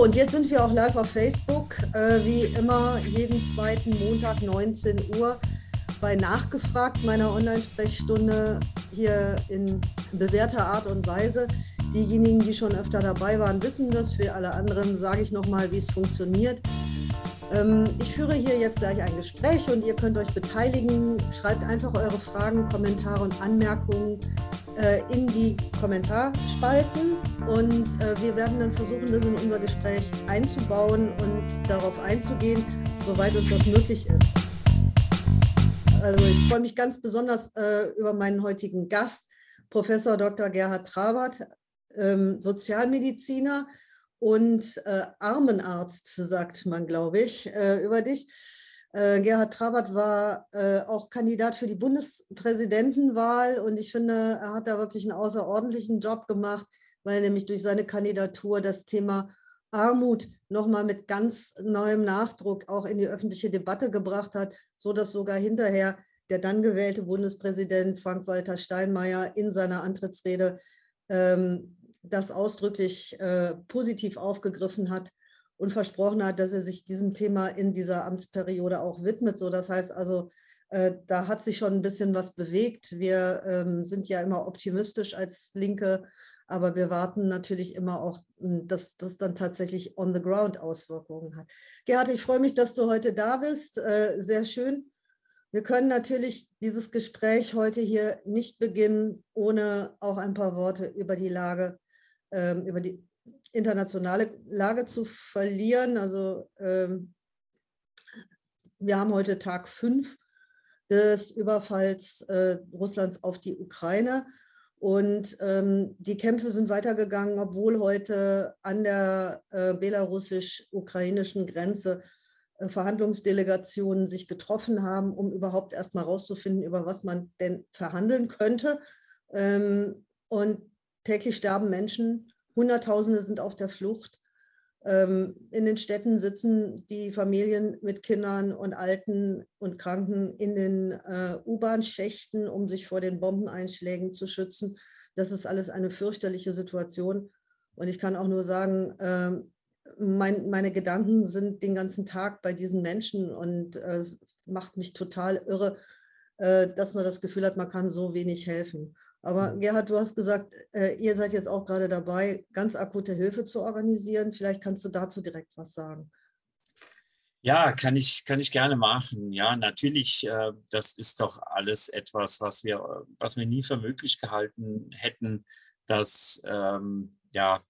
So, und jetzt sind wir auch live auf Facebook, äh, wie immer jeden zweiten Montag 19 Uhr bei Nachgefragt meiner Online-Sprechstunde hier in bewährter Art und Weise. Diejenigen, die schon öfter dabei waren, wissen das. Für alle anderen sage ich nochmal, wie es funktioniert. Ähm, ich führe hier jetzt gleich ein Gespräch und ihr könnt euch beteiligen. Schreibt einfach eure Fragen, Kommentare und Anmerkungen äh, in die Kommentarspalten und äh, wir werden dann versuchen, das in unser Gespräch einzubauen und darauf einzugehen, soweit uns das möglich ist. Also ich freue mich ganz besonders äh, über meinen heutigen Gast, Professor Dr. Gerhard Trabert, ähm, Sozialmediziner und äh, Armenarzt, sagt man, glaube ich, äh, über dich. Äh, Gerhard Trabert war äh, auch Kandidat für die Bundespräsidentenwahl und ich finde, er hat da wirklich einen außerordentlichen Job gemacht, weil er nämlich durch seine Kandidatur das Thema Armut nochmal mit ganz neuem Nachdruck auch in die öffentliche Debatte gebracht hat, so dass sogar hinterher der dann gewählte Bundespräsident Frank-Walter Steinmeier in seiner Antrittsrede ähm, das ausdrücklich äh, positiv aufgegriffen hat und versprochen hat, dass er sich diesem Thema in dieser Amtsperiode auch widmet. So, das heißt also, äh, da hat sich schon ein bisschen was bewegt. Wir ähm, sind ja immer optimistisch als Linke, aber wir warten natürlich immer auch, hm, dass das dann tatsächlich on the ground Auswirkungen hat. Gerhard, ich freue mich, dass du heute da bist. Äh, sehr schön. Wir können natürlich dieses Gespräch heute hier nicht beginnen, ohne auch ein paar Worte über die Lage, ähm, über die internationale Lage zu verlieren. Also ähm, wir haben heute Tag fünf des Überfalls äh, Russlands auf die Ukraine. Und ähm, die Kämpfe sind weitergegangen, obwohl heute an der äh, belarussisch-ukrainischen Grenze äh, Verhandlungsdelegationen sich getroffen haben, um überhaupt erst mal rauszufinden, über was man denn verhandeln könnte. Ähm, und täglich sterben Menschen Hunderttausende sind auf der Flucht. Ähm, in den Städten sitzen die Familien mit Kindern und Alten und Kranken in den äh, U-Bahn-Schächten, um sich vor den Bombeneinschlägen zu schützen. Das ist alles eine fürchterliche Situation. Und ich kann auch nur sagen, ähm, mein, meine Gedanken sind den ganzen Tag bei diesen Menschen und äh, es macht mich total irre, äh, dass man das Gefühl hat, man kann so wenig helfen. Aber. Gerhard, du hast gesagt, äh, ihr seid jetzt auch gerade dabei, ganz akute Hilfe zu organisieren. Vielleicht kannst du dazu direkt was sagen. Ja, kann ich, kann ich gerne machen. Ja, natürlich, äh, das ist doch alles etwas, was wir, was wir nie für möglich gehalten hätten, dass ähm, ja,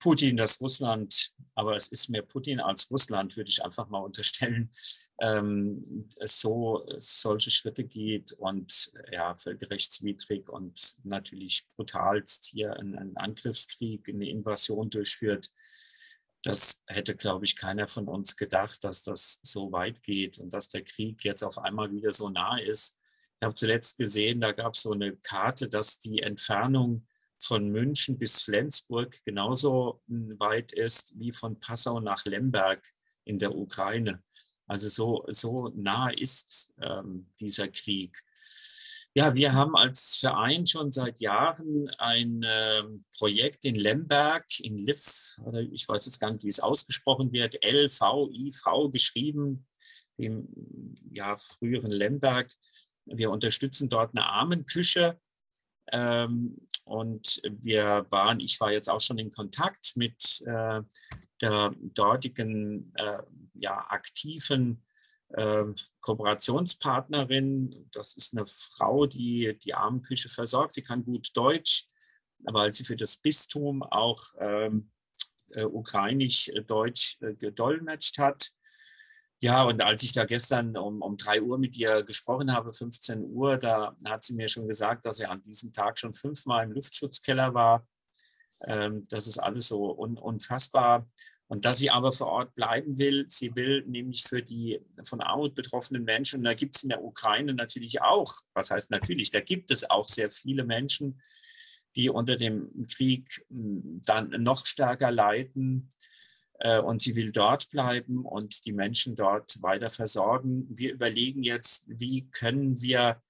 Putin, dass Russland, aber es ist mehr Putin als Russland, würde ich einfach mal unterstellen, ähm, so solche Schritte geht und ja, völkerrechtswidrig und natürlich brutalst hier einen, einen Angriffskrieg, eine Invasion durchführt. Das hätte, glaube ich, keiner von uns gedacht, dass das so weit geht und dass der Krieg jetzt auf einmal wieder so nah ist. Ich habe zuletzt gesehen, da gab es so eine Karte, dass die Entfernung von München bis Flensburg genauso hm, weit ist wie von Passau nach Lemberg in der Ukraine. Also so, so nah ist ähm, dieser Krieg. Ja, wir haben als Verein schon seit Jahren ein äh, Projekt in Lemberg, in Liv, oder ich weiß jetzt gar nicht, wie es ausgesprochen wird, L-V-I-V geschrieben, dem ja, früheren Lemberg. Wir unterstützen dort eine Armenküche. Ähm, und wir waren, ich war jetzt auch schon in Kontakt mit äh, der dortigen äh, ja, aktiven äh, Kooperationspartnerin. Das ist eine Frau, die die Armenküche versorgt. Sie kann gut Deutsch, weil sie für das Bistum auch ähm, äh, ukrainisch-deutsch äh, gedolmetscht hat. Ja, und als ich da gestern um, um 3 Uhr mit ihr gesprochen habe, 15 Uhr, da hat sie mir schon gesagt, dass sie an diesem Tag schon fünfmal im Luftschutzkeller war. Ähm, das ist alles so un, unfassbar. Und dass sie aber vor Ort bleiben will, sie will nämlich für die von Armut betroffenen Menschen, und da gibt es in der Ukraine natürlich auch, was heißt natürlich, da gibt es auch sehr viele Menschen, die unter dem Krieg hm, dann noch stärker leiden und sie will dort bleiben und die Menschen dort weiter versorgen. Wir überlegen jetzt, wie können wir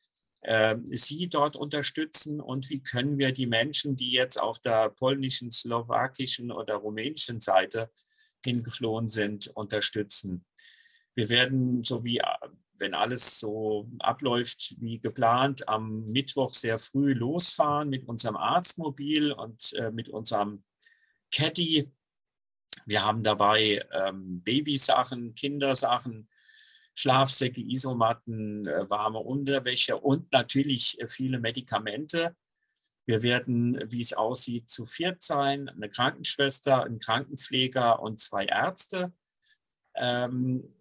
äh, sie dort unterstützen und wie können wir die Menschen, die jetzt auf der polnischen, slowakischen oder rumänischen Seite hingeflohen sind, unterstützen. Wir werden, so wie wenn alles so abläuft wie geplant, am Mittwoch sehr früh losfahren mit unserem Arztmobil und äh, mit unserem Caddy. Wir haben dabei ähm, Babysachen, Kindersachen, Schlafsäcke, Isomatten, äh, warme Unterwäsche und natürlich äh, viele Medikamente. Wir werden, wie es aussieht, zu viert sein, eine Krankenschwester, ein Krankenpfleger und zwei Ärzte. Ähm,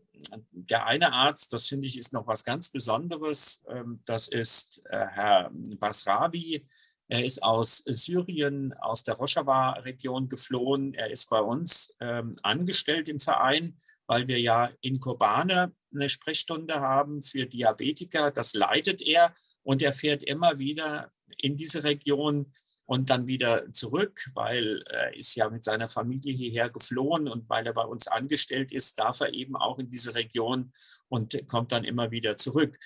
der eine Arzt, das finde ich, ist noch was ganz Besonderes. Ähm, das ist äh, Herr Basrabi. Er ist aus Syrien, aus der Rojava-Region geflohen. Er ist bei uns ähm, angestellt im Verein, weil wir ja in Kobane eine Sprechstunde haben für Diabetiker. Das leitet er und er fährt immer wieder in diese Region und dann wieder zurück, weil er ist ja mit seiner Familie hierher geflohen und weil er bei uns angestellt ist, darf er eben auch in diese Region und kommt dann immer wieder zurück.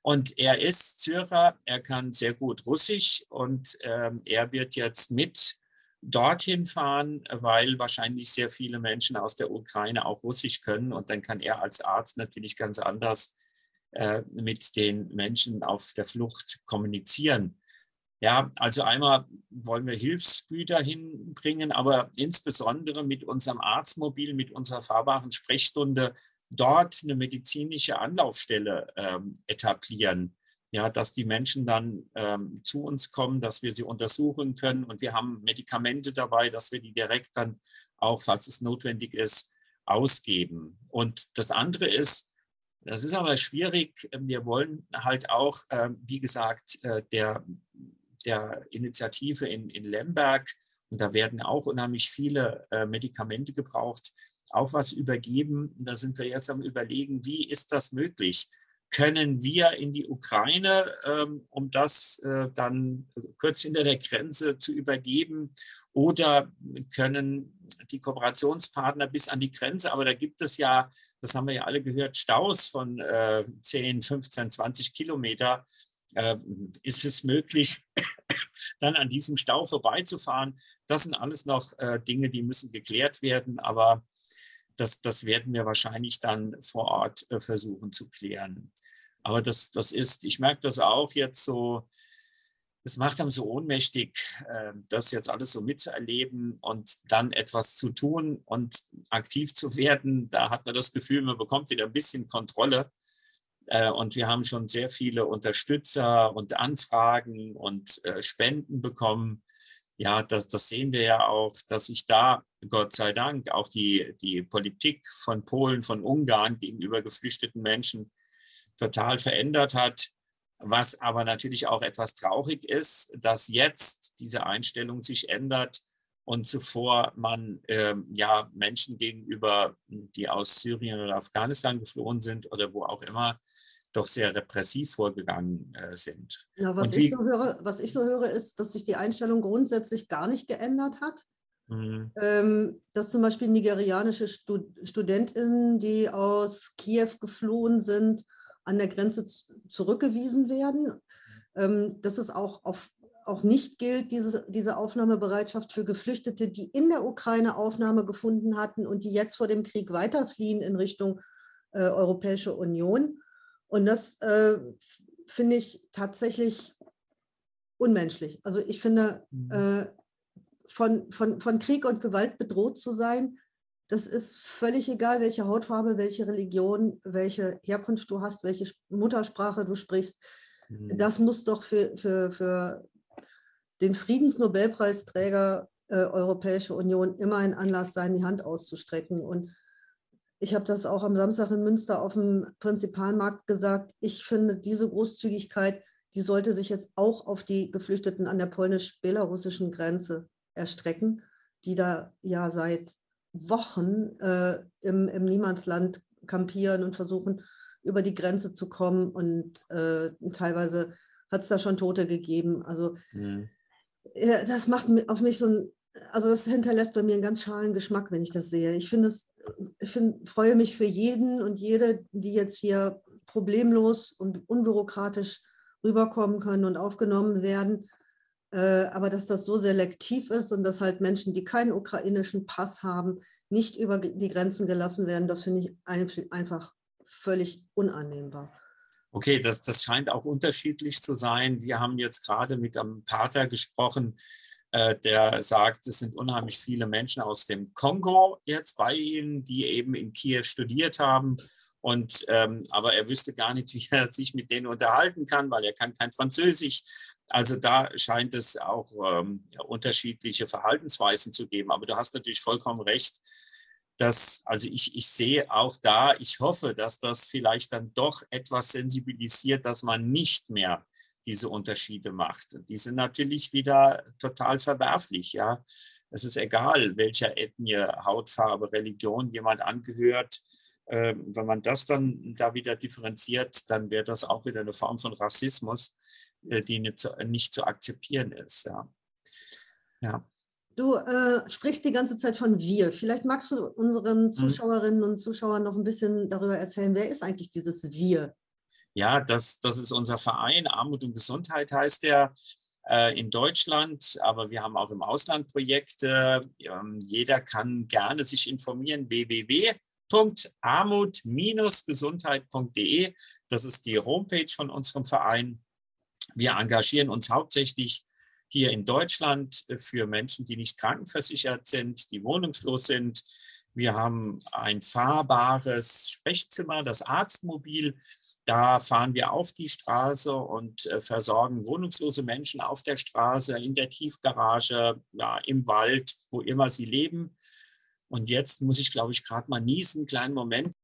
Und er ist Syrer, er kann sehr gut Russisch und äh, er wird jetzt mit dorthin fahren, weil wahrscheinlich sehr viele Menschen aus der Ukraine auch Russisch können. Und dann kann er als Arzt natürlich ganz anders äh, mit den Menschen auf der Flucht kommunizieren. Ja, also einmal wollen wir Hilfsgüter hinbringen, aber insbesondere mit unserem Arztmobil, mit unserer fahrbaren Sprechstunde dort eine medizinische Anlaufstelle ähm, etablieren. Ja, dass die Menschen dann ähm, zu uns kommen, dass wir sie untersuchen können und wir haben Medikamente dabei, dass wir die direkt dann auch, falls es notwendig ist, ausgeben. Und das andere ist, das ist aber schwierig. Wir wollen halt auch, äh, wie gesagt, äh, der der Initiative in, in Lemberg, und da werden auch unheimlich viele äh, Medikamente gebraucht, auch was übergeben. Da sind wir jetzt am Überlegen, wie ist das möglich? Können wir in die Ukraine, ähm, um das äh, dann kurz hinter der Grenze zu übergeben? Oder können die Kooperationspartner bis an die Grenze, aber da gibt es ja, das haben wir ja alle gehört, Staus von äh, 10, 15, 20 Kilometer. Äh, ist es möglich, dann an diesem Stau vorbeizufahren. Das sind alles noch äh, Dinge, die müssen geklärt werden, aber das, das werden wir wahrscheinlich dann vor Ort äh, versuchen zu klären. Aber das, das ist, ich merke das auch jetzt so, es macht einem so ohnmächtig, äh, das jetzt alles so mitzuerleben und dann etwas zu tun und aktiv zu werden. Da hat man das Gefühl, man bekommt wieder ein bisschen Kontrolle. Äh, und wir haben schon sehr viele Unterstützer und Anfragen und äh, Spenden bekommen. Ja, das, das sehen wir ja auch, dass sich da, Gott sei Dank, auch die, die Politik von Polen, von Ungarn gegenüber geflüchteten Menschen total verändert hat. Was aber natürlich auch etwas traurig ist, dass jetzt diese Einstellung sich ändert und zuvor man äh, ja Menschen gegenüber, die aus Syrien oder Afghanistan geflohen sind oder wo auch immer, doch sehr repressiv vorgegangen äh, sind. Ja, was, ich so höre, was ich so höre, ist, dass sich die Einstellung grundsätzlich gar nicht geändert hat. Mhm. Ähm, dass zum Beispiel nigerianische Stud Studentinnen, die aus Kiew geflohen sind, an der Grenze zurückgewiesen werden. Ähm, dass es auch auf auch nicht gilt, diese, diese Aufnahmebereitschaft für Geflüchtete, die in der Ukraine Aufnahme gefunden hatten und die jetzt vor dem Krieg weiterfliehen in Richtung äh, Europäische Union. Und das äh, finde ich tatsächlich unmenschlich. Also ich finde, mhm. äh, von, von, von Krieg und Gewalt bedroht zu sein, das ist völlig egal, welche Hautfarbe, welche Religion, welche Herkunft du hast, welche Muttersprache du sprichst. Mhm. Das muss doch für, für, für den Friedensnobelpreisträger äh, Europäische Union immer ein Anlass sein, die Hand auszustrecken. Und ich habe das auch am Samstag in Münster auf dem Prinzipalmarkt gesagt. Ich finde, diese Großzügigkeit, die sollte sich jetzt auch auf die Geflüchteten an der polnisch-belarussischen Grenze erstrecken, die da ja seit Wochen äh, im, im Niemandsland kampieren und versuchen, über die Grenze zu kommen. Und äh, teilweise hat es da schon Tote gegeben. Also mhm das macht auf mich so ein, also das hinterlässt bei mir einen ganz schalen Geschmack, wenn ich das sehe. Ich finde es, ich find, freue mich für jeden und jede, die jetzt hier problemlos und unbürokratisch rüberkommen können und aufgenommen werden. äh, aber dass das so selektiv ist und dass halt Menschen, die keinen ukrainischen Pass haben, nicht über die Grenzen gelassen werden, das finde ich einfach völlig unannehmbar. Okay, das, das scheint auch unterschiedlich zu sein. Wir haben jetzt gerade mit einem Pater gesprochen, der sagt, es sind unheimlich viele Menschen aus dem Kongo jetzt bei Ihnen, die eben in Kiew studiert haben. Und ähm, aber er wüsste gar nicht, wie er sich mit denen unterhalten kann, weil er kann kein Französisch. Also da scheint es auch ähm, unterschiedliche Verhaltensweisen zu geben. Aber du hast natürlich vollkommen recht dass, also ich, ich sehe auch da, ich hoffe, dass das vielleicht dann doch etwas sensibilisiert, dass man nicht mehr diese Unterschiede macht. Die sind natürlich wieder total verwerflich, ja. Es ist egal, welcher Ethnie, Hautfarbe, Religion jemand angehört. Ähm, wenn man das dann da wieder differenziert, dann wäre das auch wieder eine Form von Rassismus, äh, die nicht zu, nicht zu akzeptieren ist, ja. Ja. Du äh, sprichst die ganze Zeit von wir. Vielleicht magst du unseren mhm. Zuschauerinnen und Zuschauern noch ein bisschen darüber erzählen, wer ist eigentlich dieses wir? Ja, das, das ist unser Verein. Armut und Gesundheit heißt der äh, in Deutschland, aber wir haben auch im Ausland Projekte. Ähm, jeder kann gerne sich informieren. www.armut-gesundheit.de. Das ist die Homepage von unserem Verein. Wir engagieren uns hauptsächlich hier in Deutschland für Menschen, die nicht krankenversichert sind, die wohnungslos sind. Wir haben ein fahrbares Sprechzimmer, das Arztmobil. Da fahren wir auf die Straße und äh, versorgen wohnungslose Menschen auf der Straße, in der Tiefgarage, ja, im Wald, wo immer sie leben. Und jetzt muss ich, glaube ich, gerade mal niesen, kleinen Moment.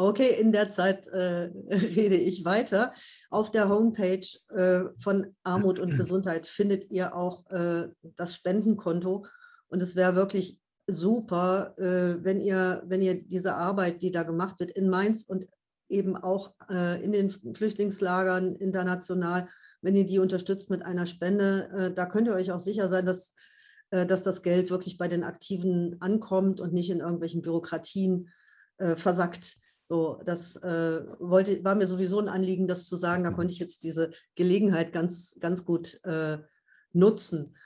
Okay, in der Zeit äh, rede ich weiter. Auf der Homepage äh, von Armut und Gesundheit findet ihr auch äh, das Spendenkonto. Und es wäre wirklich super, äh, wenn, ihr, wenn ihr diese Arbeit, die da gemacht wird in Mainz und eben auch äh, in den Flüchtlingslagern international, wenn ihr die unterstützt mit einer Spende, äh, da könnt ihr euch auch sicher sein, dass, dass das Geld wirklich bei den Aktiven ankommt und nicht in irgendwelchen Bürokratien versackt. So, das äh, wollte, war mir sowieso ein Anliegen, das zu sagen. Da konnte ich jetzt diese Gelegenheit ganz, ganz gut äh, nutzen.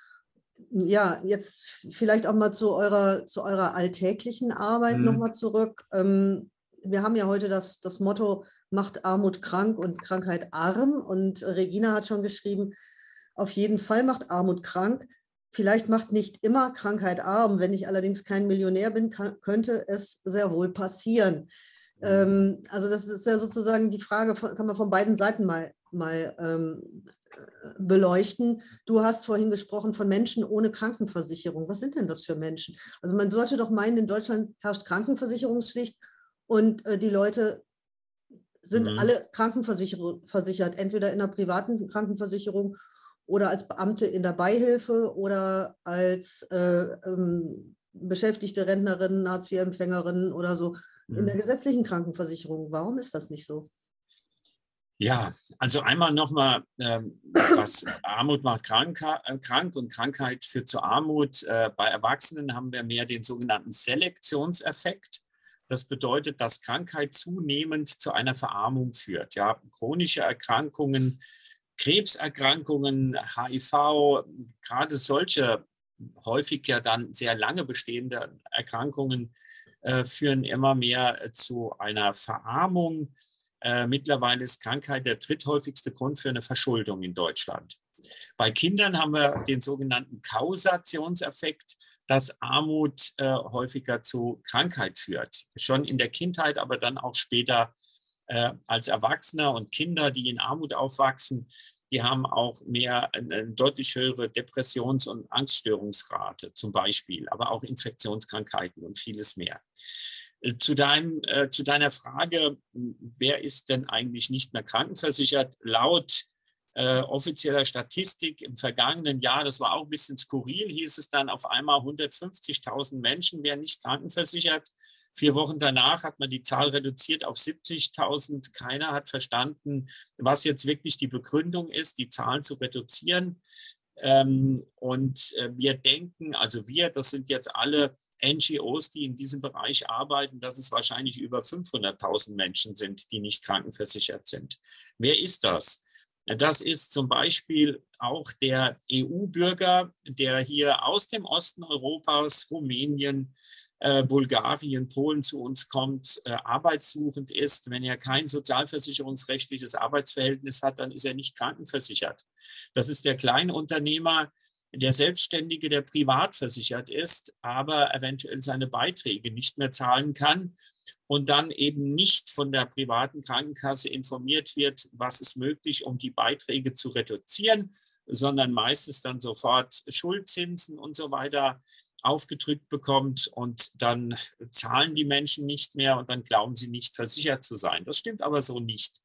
Ja, jetzt vielleicht auch mal zu eurer, zu eurer alltäglichen Arbeit mhm. nochmal zurück. Ähm, wir haben ja heute das, das Motto, macht Armut krank und Krankheit arm. Und Regina hat schon geschrieben, auf jeden Fall macht Armut krank. Vielleicht macht nicht immer Krankheit arm. Wenn ich allerdings kein Millionär bin, kann, könnte es sehr wohl passieren. Ähm, also das ist ja sozusagen die Frage, kann man von beiden Seiten mal, mal ähm, beleuchten. Du hast vorhin gesprochen von Menschen ohne Krankenversicherung. Was sind denn das für Menschen? Also man sollte doch meinen, in Deutschland herrscht Krankenversicherungspflicht und äh, die Leute sind mhm. alle krankenversichert, entweder in einer privaten Krankenversicherung oder als Beamte in der Beihilfe oder als äh, ähm, beschäftigte Rentnerin, Hartz-IV-Empfängerin oder so in der mhm. gesetzlichen Krankenversicherung. Warum ist das nicht so? Ja, also einmal nochmal, ähm, was Armut macht krank, äh, krank und Krankheit führt zu Armut. Äh, bei Erwachsenen haben wir mehr den sogenannten Selektionseffekt. Das bedeutet, dass Krankheit zunehmend zu einer Verarmung führt. Ja, chronische Erkrankungen, Krebserkrankungen, HIV, gerade solche häufig ja dann sehr lange bestehende Erkrankungen äh, führen immer mehr zu einer Verarmung. Äh, mittlerweile ist Krankheit der dritthäufigste Grund für eine Verschuldung in Deutschland. Bei Kindern haben wir den sogenannten Kausationseffekt, dass Armut äh, häufiger zu Krankheit führt. Schon in der Kindheit, aber dann auch später äh, als Erwachsene und Kinder, die in Armut aufwachsen, die haben auch mehr eine deutlich höhere Depressions- und Angststörungsrate zum Beispiel, aber auch Infektionskrankheiten und vieles mehr. Zu, deinem, äh, zu deiner Frage, wer ist denn eigentlich nicht mehr krankenversichert? Laut äh, offizieller Statistik im vergangenen Jahr, das war auch ein bisschen skurril, hieß es dann auf einmal 150.000 Menschen wären nicht krankenversichert. Vier Wochen danach hat man die Zahl reduziert auf 70.000. Keiner hat verstanden, was jetzt wirklich die Begründung ist, die Zahlen zu reduzieren. Ähm, und äh, wir denken, also wir, das sind jetzt alle NGOs, die in diesem Bereich arbeiten, dass es wahrscheinlich über 500.000 Menschen sind, die nicht krankenversichert sind. Wer ist das? Das ist zum Beispiel auch der EU-Bürger, der hier aus dem Osten Europas, Rumänien, äh, Bulgarien, Polen zu uns kommt, äh, arbeitssuchend ist. Wenn er kein sozialversicherungsrechtliches Arbeitsverhältnis hat, dann ist er nicht krankenversichert. Das ist der Kleinunternehmer, der Selbstständige, der privat versichert ist, aber eventuell seine Beiträge nicht mehr zahlen kann und dann eben nicht von der privaten Krankenkasse informiert wird, was ist möglich, um die Beiträge zu reduzieren, sondern meistens dann sofort Schuldzinsen und so weiter aufgedrückt bekommt und dann zahlen die Menschen nicht mehr und dann glauben sie nicht versichert zu sein. Das stimmt aber so nicht.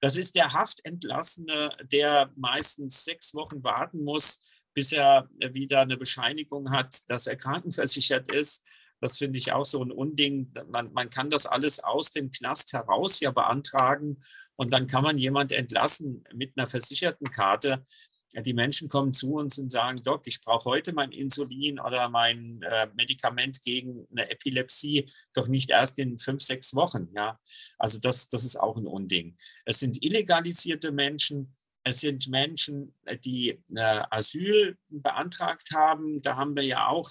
Das ist der Haftentlassene, der meistens sechs Wochen warten muss, bis er wieder eine Bescheinigung hat, dass er krankenversichert ist. Das finde ich auch so ein Unding. Man, man kann das alles aus dem Knast heraus ja beantragen und dann kann man jemand entlassen mit einer versicherten Karte. Die Menschen kommen zu uns und sagen, Doc, ich brauche heute mein Insulin oder mein äh, Medikament gegen eine Epilepsie, doch nicht erst in fünf, sechs Wochen. Ja, also das, das ist auch ein Unding. Es sind illegalisierte Menschen, es sind Menschen, die äh, Asyl beantragt haben. Da haben wir ja auch,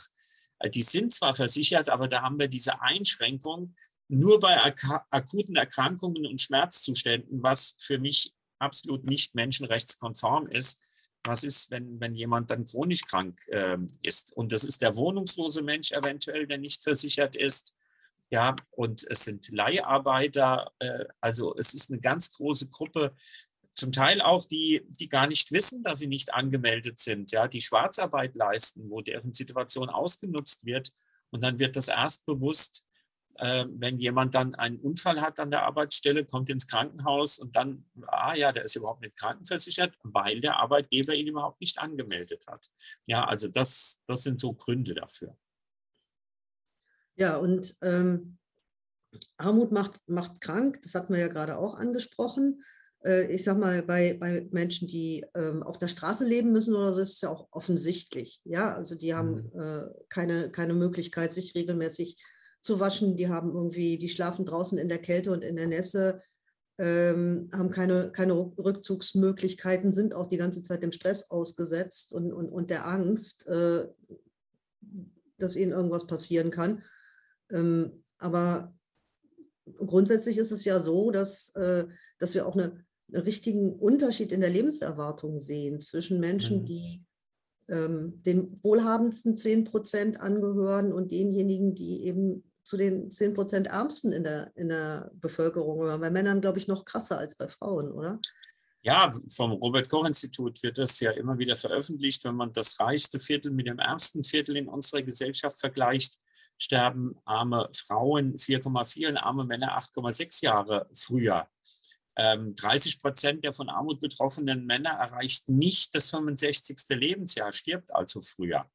äh, die sind zwar versichert, aber da haben wir diese Einschränkung nur bei ak akuten Erkrankungen und Schmerzzuständen, was für mich absolut nicht menschenrechtskonform ist. Was ist, wenn, wenn jemand dann chronisch krank äh, ist? Und das ist der wohnungslose Mensch eventuell, der nicht versichert ist. Ja, und es sind Leiharbeiter. Äh, also es ist eine ganz große Gruppe, zum Teil auch die, die gar nicht wissen, dass sie nicht angemeldet sind, ja, die Schwarzarbeit leisten, wo deren Situation ausgenutzt wird. Und dann wird das erst bewusst, äh, wenn jemand dann einen Unfall hat an der Arbeitsstelle, kommt ins Krankenhaus und dann, ah ja, der ist überhaupt nicht krankenversichert, weil der Arbeitgeber ihn überhaupt nicht angemeldet hat. Ja, also das, das sind so Gründe dafür. Ja, und ähm, Armut macht, macht krank, das hatten wir ja gerade auch angesprochen. Äh, ich sag mal, bei, bei Menschen, die ähm, auf der Straße leben müssen oder so, ist es ja auch offensichtlich. Ja, also die haben mhm. äh, keine, keine Möglichkeit, sich regelmäßig zu waschen. Die haben irgendwie, die schlafen draußen in der Kälte und in der Nässe, ähm, haben keine, keine Rückzugsmöglichkeiten, sind auch die ganze Zeit dem Stress ausgesetzt und, und, und der Angst, äh, dass ihnen irgendwas passieren kann. Ähm, aber grundsätzlich ist es ja so, dass, äh, dass wir auch eine richtigen Unterschied in der Lebenserwartung sehen zwischen Menschen, mhm. die ähm, den wohlhabendsten 10 Prozent angehören und denjenigen, die eben zu den 10 Prozent Ärmsten in der, in der Bevölkerung gehören. Bei Männern, glaube ich, noch krasser als bei Frauen, oder? Ja, vom Robert-Koch-Institut wird das ja immer wieder veröffentlicht. Wenn man das reichste Viertel mit dem ärmsten Viertel in unserer Gesellschaft vergleicht, sterben arme Frauen 4,4 und arme Männer 8,6 Jahre früher. 30 ähm, Prozent der von Armut betroffenen Männer erreicht nicht das 65. Lebensjahr, stirbt also früher.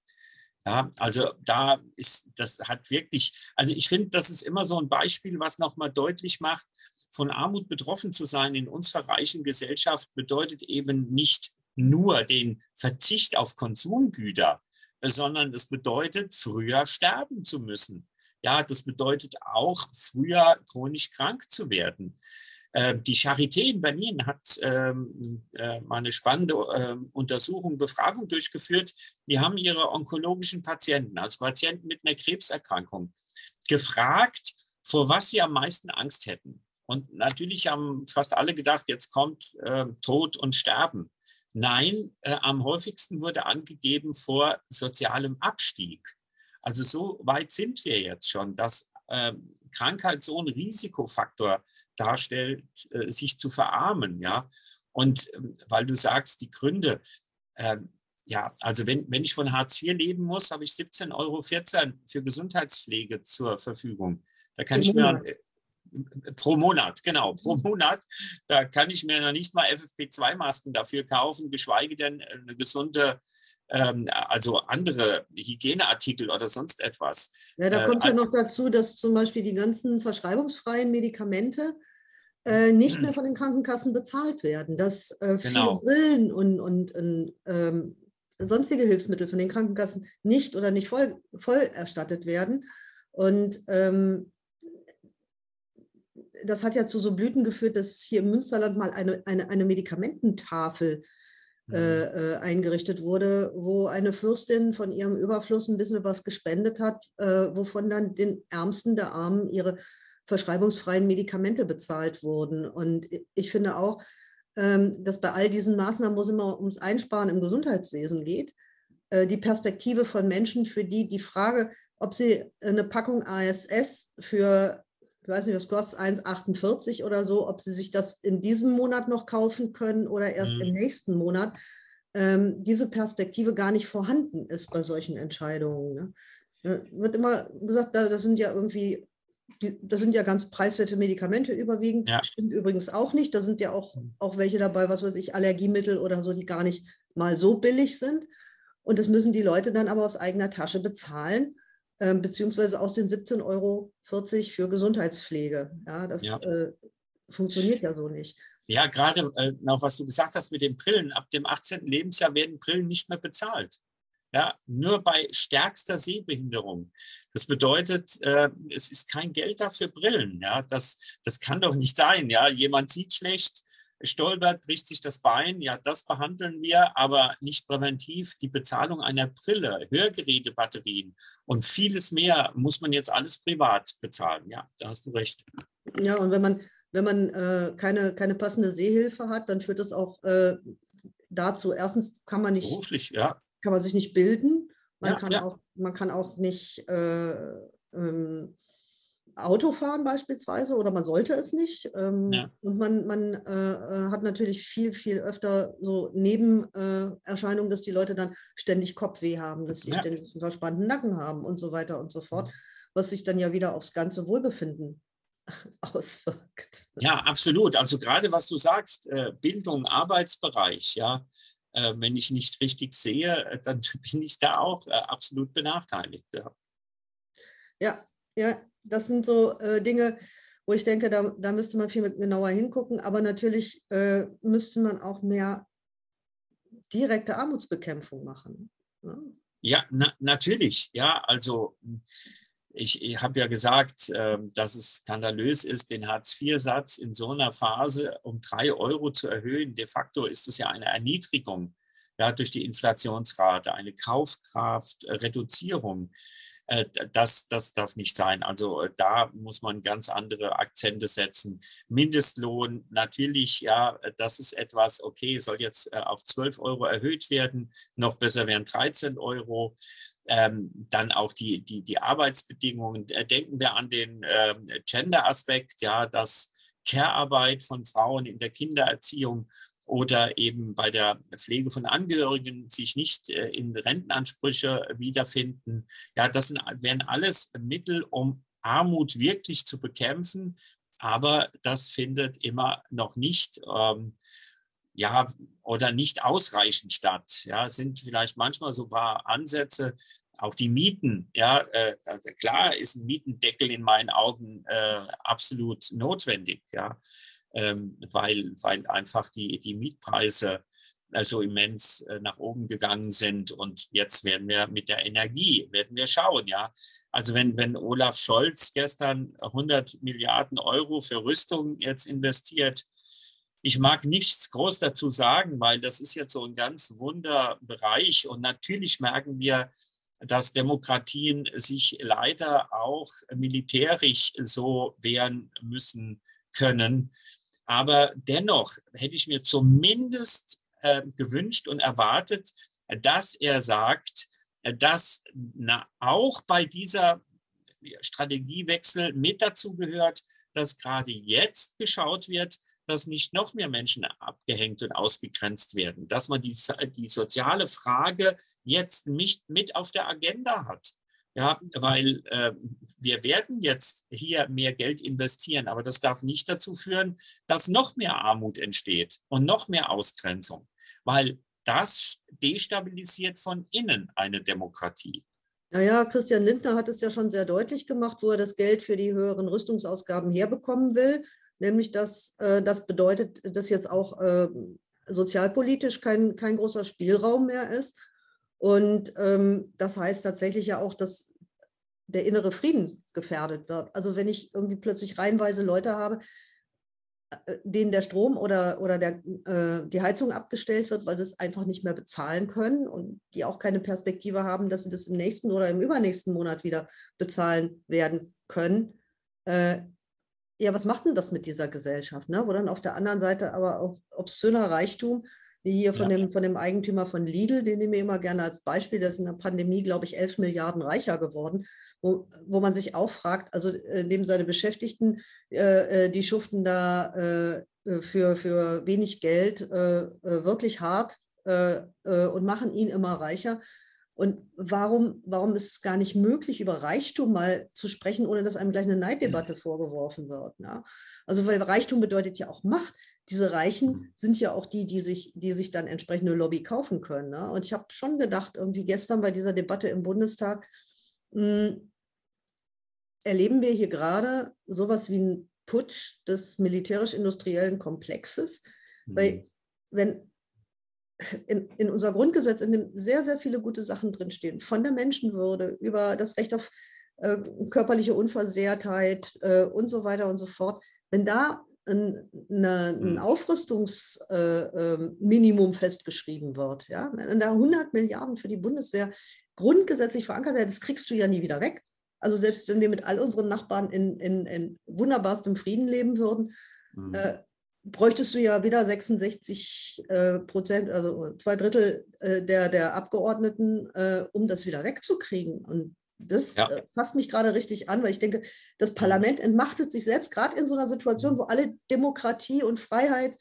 Ja, also da ist, das hat wirklich, also ich finde, das ist immer so ein Beispiel, was nochmal deutlich macht, von Armut betroffen zu sein in unserer reichen Gesellschaft bedeutet eben nicht nur den Verzicht auf Konsumgüter, sondern es bedeutet, früher sterben zu müssen. Ja, das bedeutet auch, früher chronisch krank zu werden. Ähm, die Charité in Berlin hat ähm, äh, mal eine spannende ähm, Untersuchung, Befragung durchgeführt. Die haben ihre onkologischen Patienten, also Patienten mit einer Krebserkrankung, gefragt, vor was sie am meisten Angst hätten. Und natürlich haben fast alle gedacht, jetzt kommt äh, Tod und Sterben. Nein, äh, am häufigsten wurde angegeben vor sozialem Abstieg. Also so weit sind wir jetzt schon, dass Krankheit so ein Risikofaktor ist darstellt, äh, sich zu verarmen, ja. Und ähm, weil du sagst, die Gründe, äh, ja, also wenn, wenn ich von Hartz IV leben muss, habe ich 17,14 Euro für Gesundheitspflege zur Verfügung. Da kann ich mir äh, pro Monat, genau, pro mhm. Monat, da kann ich mir noch nicht mal FFP2-Masken dafür kaufen, geschweige denn eine gesunde ähm, also andere Hygieneartikel oder sonst etwas. Ja, da kommt äh, ja noch dazu, dass zum Beispiel die ganzen verschreibungsfreien Medikamente äh, nicht mehr von den Krankenkassen bezahlt werden, dass äh, viele genau. Brillen und, und, und ähm, sonstige Hilfsmittel von den Krankenkassen nicht oder nicht voll, voll erstattet werden. Und ähm, das hat ja zu so Blüten geführt, dass hier im Münsterland mal eine, eine, eine Medikamententafel äh, mhm. äh, eingerichtet wurde, wo eine Fürstin von ihrem Überfluss ein bisschen was gespendet hat, äh, wovon dann den Ärmsten der Armen ihre verschreibungsfreien Medikamente bezahlt wurden. Und ich finde auch, ähm, dass bei all diesen Maßnahmen, wo es immer ums Einsparen im Gesundheitswesen geht, äh, die Perspektive von Menschen, für die die Frage, ob sie eine Packung ASS für, ich weiß nicht, was kostet, 1,48 oder so, ob sie sich das in diesem Monat noch kaufen können oder erst mhm. im nächsten Monat, ähm, diese Perspektive gar nicht vorhanden ist bei solchen Entscheidungen. Ne? Da wird immer gesagt, das sind ja irgendwie das sind ja ganz preiswerte Medikamente überwiegend. Ja. Stimmt übrigens auch nicht. Da sind ja auch, hm. auch welche dabei, was weiß ich, Allergiemittel oder so, die gar nicht mal so billig sind. Und das müssen die Leute dann aber aus eigener Tasche bezahlen, äh, beziehungsweise aus den 17,40 Euro für Gesundheitspflege. Ja, das ja. Äh, funktioniert ja so nicht. Ja, gerade äh, noch, was du gesagt hast mit den Brillen. Ab dem 18. Lebensjahr werden Brillen nicht mehr bezahlt. Ja, nur bei stärkster Sehbehinderung. Das bedeutet, äh, es ist kein Geld da für Brillen. Ja, das, das kann doch nicht sein. Ja, jemand sieht schlecht, stolpert, bricht sich das Bein. Ja, das behandeln wir, aber nicht präventiv. Die Bezahlung einer Brille, Hörgerätebatterien und vieles mehr muss man jetzt alles privat bezahlen. Ja, da hast du recht. Ja, und wenn man, wenn man äh, keine, keine passende Sehhilfe hat, dann führt das auch äh, dazu. Erstens kann man nicht. Beruflich, ja kann man sich nicht bilden. Man, ja, kann, ja. Auch, man kann auch nicht äh, ähm, Auto fahren beispielsweise oder man sollte es nicht. Ähm, ja. Und man, man äh, äh hat natürlich viel, viel öfter so Nebenerscheinungen, dass die Leute dann ständig Kopfweh haben, dass sie ständig einen verspannten Nacken haben und so weiter und so fort, was sich dann ja wieder aufs ganze Wohlbefinden auswirkt. Ja, absolut. Also gerade was du sagst, äh, Bildung, Arbeitsbereich, ja, äh, wenn ich nicht richtig sehe, dann bin ich da auch absolut benachteiligt. Ja. ja, ja, das sind so äh, Dinge, wo ich denke, da, da müsste man viel genauer hingucken. Aber natürlich äh, müsste man auch mehr direkte Armutsbekämpfung machen. Ne? Ja, na, natürlich. Ja, also ich, ich habe ja gesagt, äh, dass es skandalös ist, den Hartz-IV-Satz in so einer Phase um drei Euro zu erhöhen. De facto ist es ja eine Erniedrigung ja, durch die Inflationsrate, eine Kaufkraftreduzierung. Äh, das, das darf nicht sein. Also äh, da muss man ganz andere Akzente setzen. Mindestlohn, natürlich, ja, das ist etwas, okay, soll jetzt äh, auf 12 Euro erhöht werden. Noch besser wären 13 Euro. Ähm, dann auch die, die, die Arbeitsbedingungen. Äh, denken wir an den äh, Gender-Aspekt, ja, dass Care-Arbeit von Frauen in der Kindererziehung oder eben bei der Pflege von Angehörigen sich nicht äh, in Rentenansprüche wiederfinden. Ja, das sind, wären alles Mittel, um Armut wirklich zu bekämpfen. Aber das findet immer noch nicht ähm, ja, oder nicht ausreichend statt. Ja, sind vielleicht manchmal so ein paar Ansätze, auch die Mieten, ja, äh, klar ist ein Mietendeckel in meinen Augen äh, absolut notwendig, ja, ähm, weil, weil einfach die, die Mietpreise also immens äh, nach oben gegangen sind. Und jetzt werden wir mit der Energie, werden wir schauen, ja. Also wenn, wenn Olaf Scholz gestern 100 Milliarden Euro für Rüstung jetzt investiert, ich mag nichts groß dazu sagen, weil das ist jetzt so ein ganz wunder Bereich. Und natürlich merken wir, dass Demokratien sich leider auch militärisch so wehren müssen können. Aber dennoch hätte ich mir zumindest äh, gewünscht und erwartet, dass er sagt, dass na, auch bei dieser Strategiewechsel mit dazu gehört, dass gerade jetzt geschaut wird, dass nicht noch mehr Menschen abgehängt und ausgegrenzt werden, dass man die, die soziale Frage jetzt nicht mit auf der Agenda hat. Ja, weil äh, wir werden jetzt hier mehr Geld investieren, aber das darf nicht dazu führen, dass noch mehr Armut entsteht und noch mehr Ausgrenzung, weil das destabilisiert von innen eine Demokratie. Naja, Christian Lindner hat es ja schon sehr deutlich gemacht, wo er das Geld für die höheren Rüstungsausgaben herbekommen will nämlich dass äh, das bedeutet, dass jetzt auch äh, sozialpolitisch kein, kein großer Spielraum mehr ist. Und ähm, das heißt tatsächlich ja auch, dass der innere Frieden gefährdet wird. Also wenn ich irgendwie plötzlich reihenweise Leute habe, äh, denen der Strom oder, oder der, äh, die Heizung abgestellt wird, weil sie es einfach nicht mehr bezahlen können und die auch keine Perspektive haben, dass sie das im nächsten oder im übernächsten Monat wieder bezahlen werden können. Äh, ja, was macht denn das mit dieser Gesellschaft? Ne? Wo dann auf der anderen Seite aber auch obszöner Reichtum wie hier von, ja. dem, von dem Eigentümer von Lidl, den nehme ich immer gerne als Beispiel, der ist in der Pandemie, glaube ich, 11 Milliarden reicher geworden, wo, wo man sich auch fragt, also äh, neben seine Beschäftigten, äh, äh die schuften da äh, äh, für, für wenig Geld äh, wirklich hart und machen ihn immer reicher. Und warum, warum ist es gar nicht möglich, über Reichtum mal zu sprechen, ohne dass einem gleich eine Neiddebatte vorgeworfen wird? Ja? Also, weil Reichtum bedeutet ja auch Macht diese Reichen mhm. sind ja auch die, die sich, die sich dann entsprechende Lobby kaufen können. Ne? Und ich habe schon gedacht, irgendwie gestern bei dieser Debatte im Bundestag, mh, hm, erleben wir hier gerade sowas wie einen Putsch des militärisch-industriellen Komplexes. Mhm. Weil wenn in, in unser Grundgesetz, in dem sehr, sehr viele gute Sachen drinstehen, von der Menschenwürde über das Recht auf äh, körperliche Unversehrtheit äh, und so weiter und so fort, wenn da ein, eine, ein hm. Aufrüstungsminimum äh, ähm, festgeschrieben wird. Ja? Wenn da 100 Milliarden für die Bundeswehr grundgesetzlich verankert werden, das kriegst du ja nie wieder weg. Also selbst wenn wir mit all unseren Nachbarn in, in, in wunderbarstem Frieden leben würden, mhm. äh, bräuchtest du ja wieder 66 äh, Prozent, also zwei Drittel äh, der, der Abgeordneten, äh, um das wieder wegzukriegen. Und das ja. Äh, fasst mich gerade richtig an, weil ich denke, das mhm. Parlament entmachtet sich selbst, gerade in so einer Situation, mhm. wo alle Demokratie und Freiheit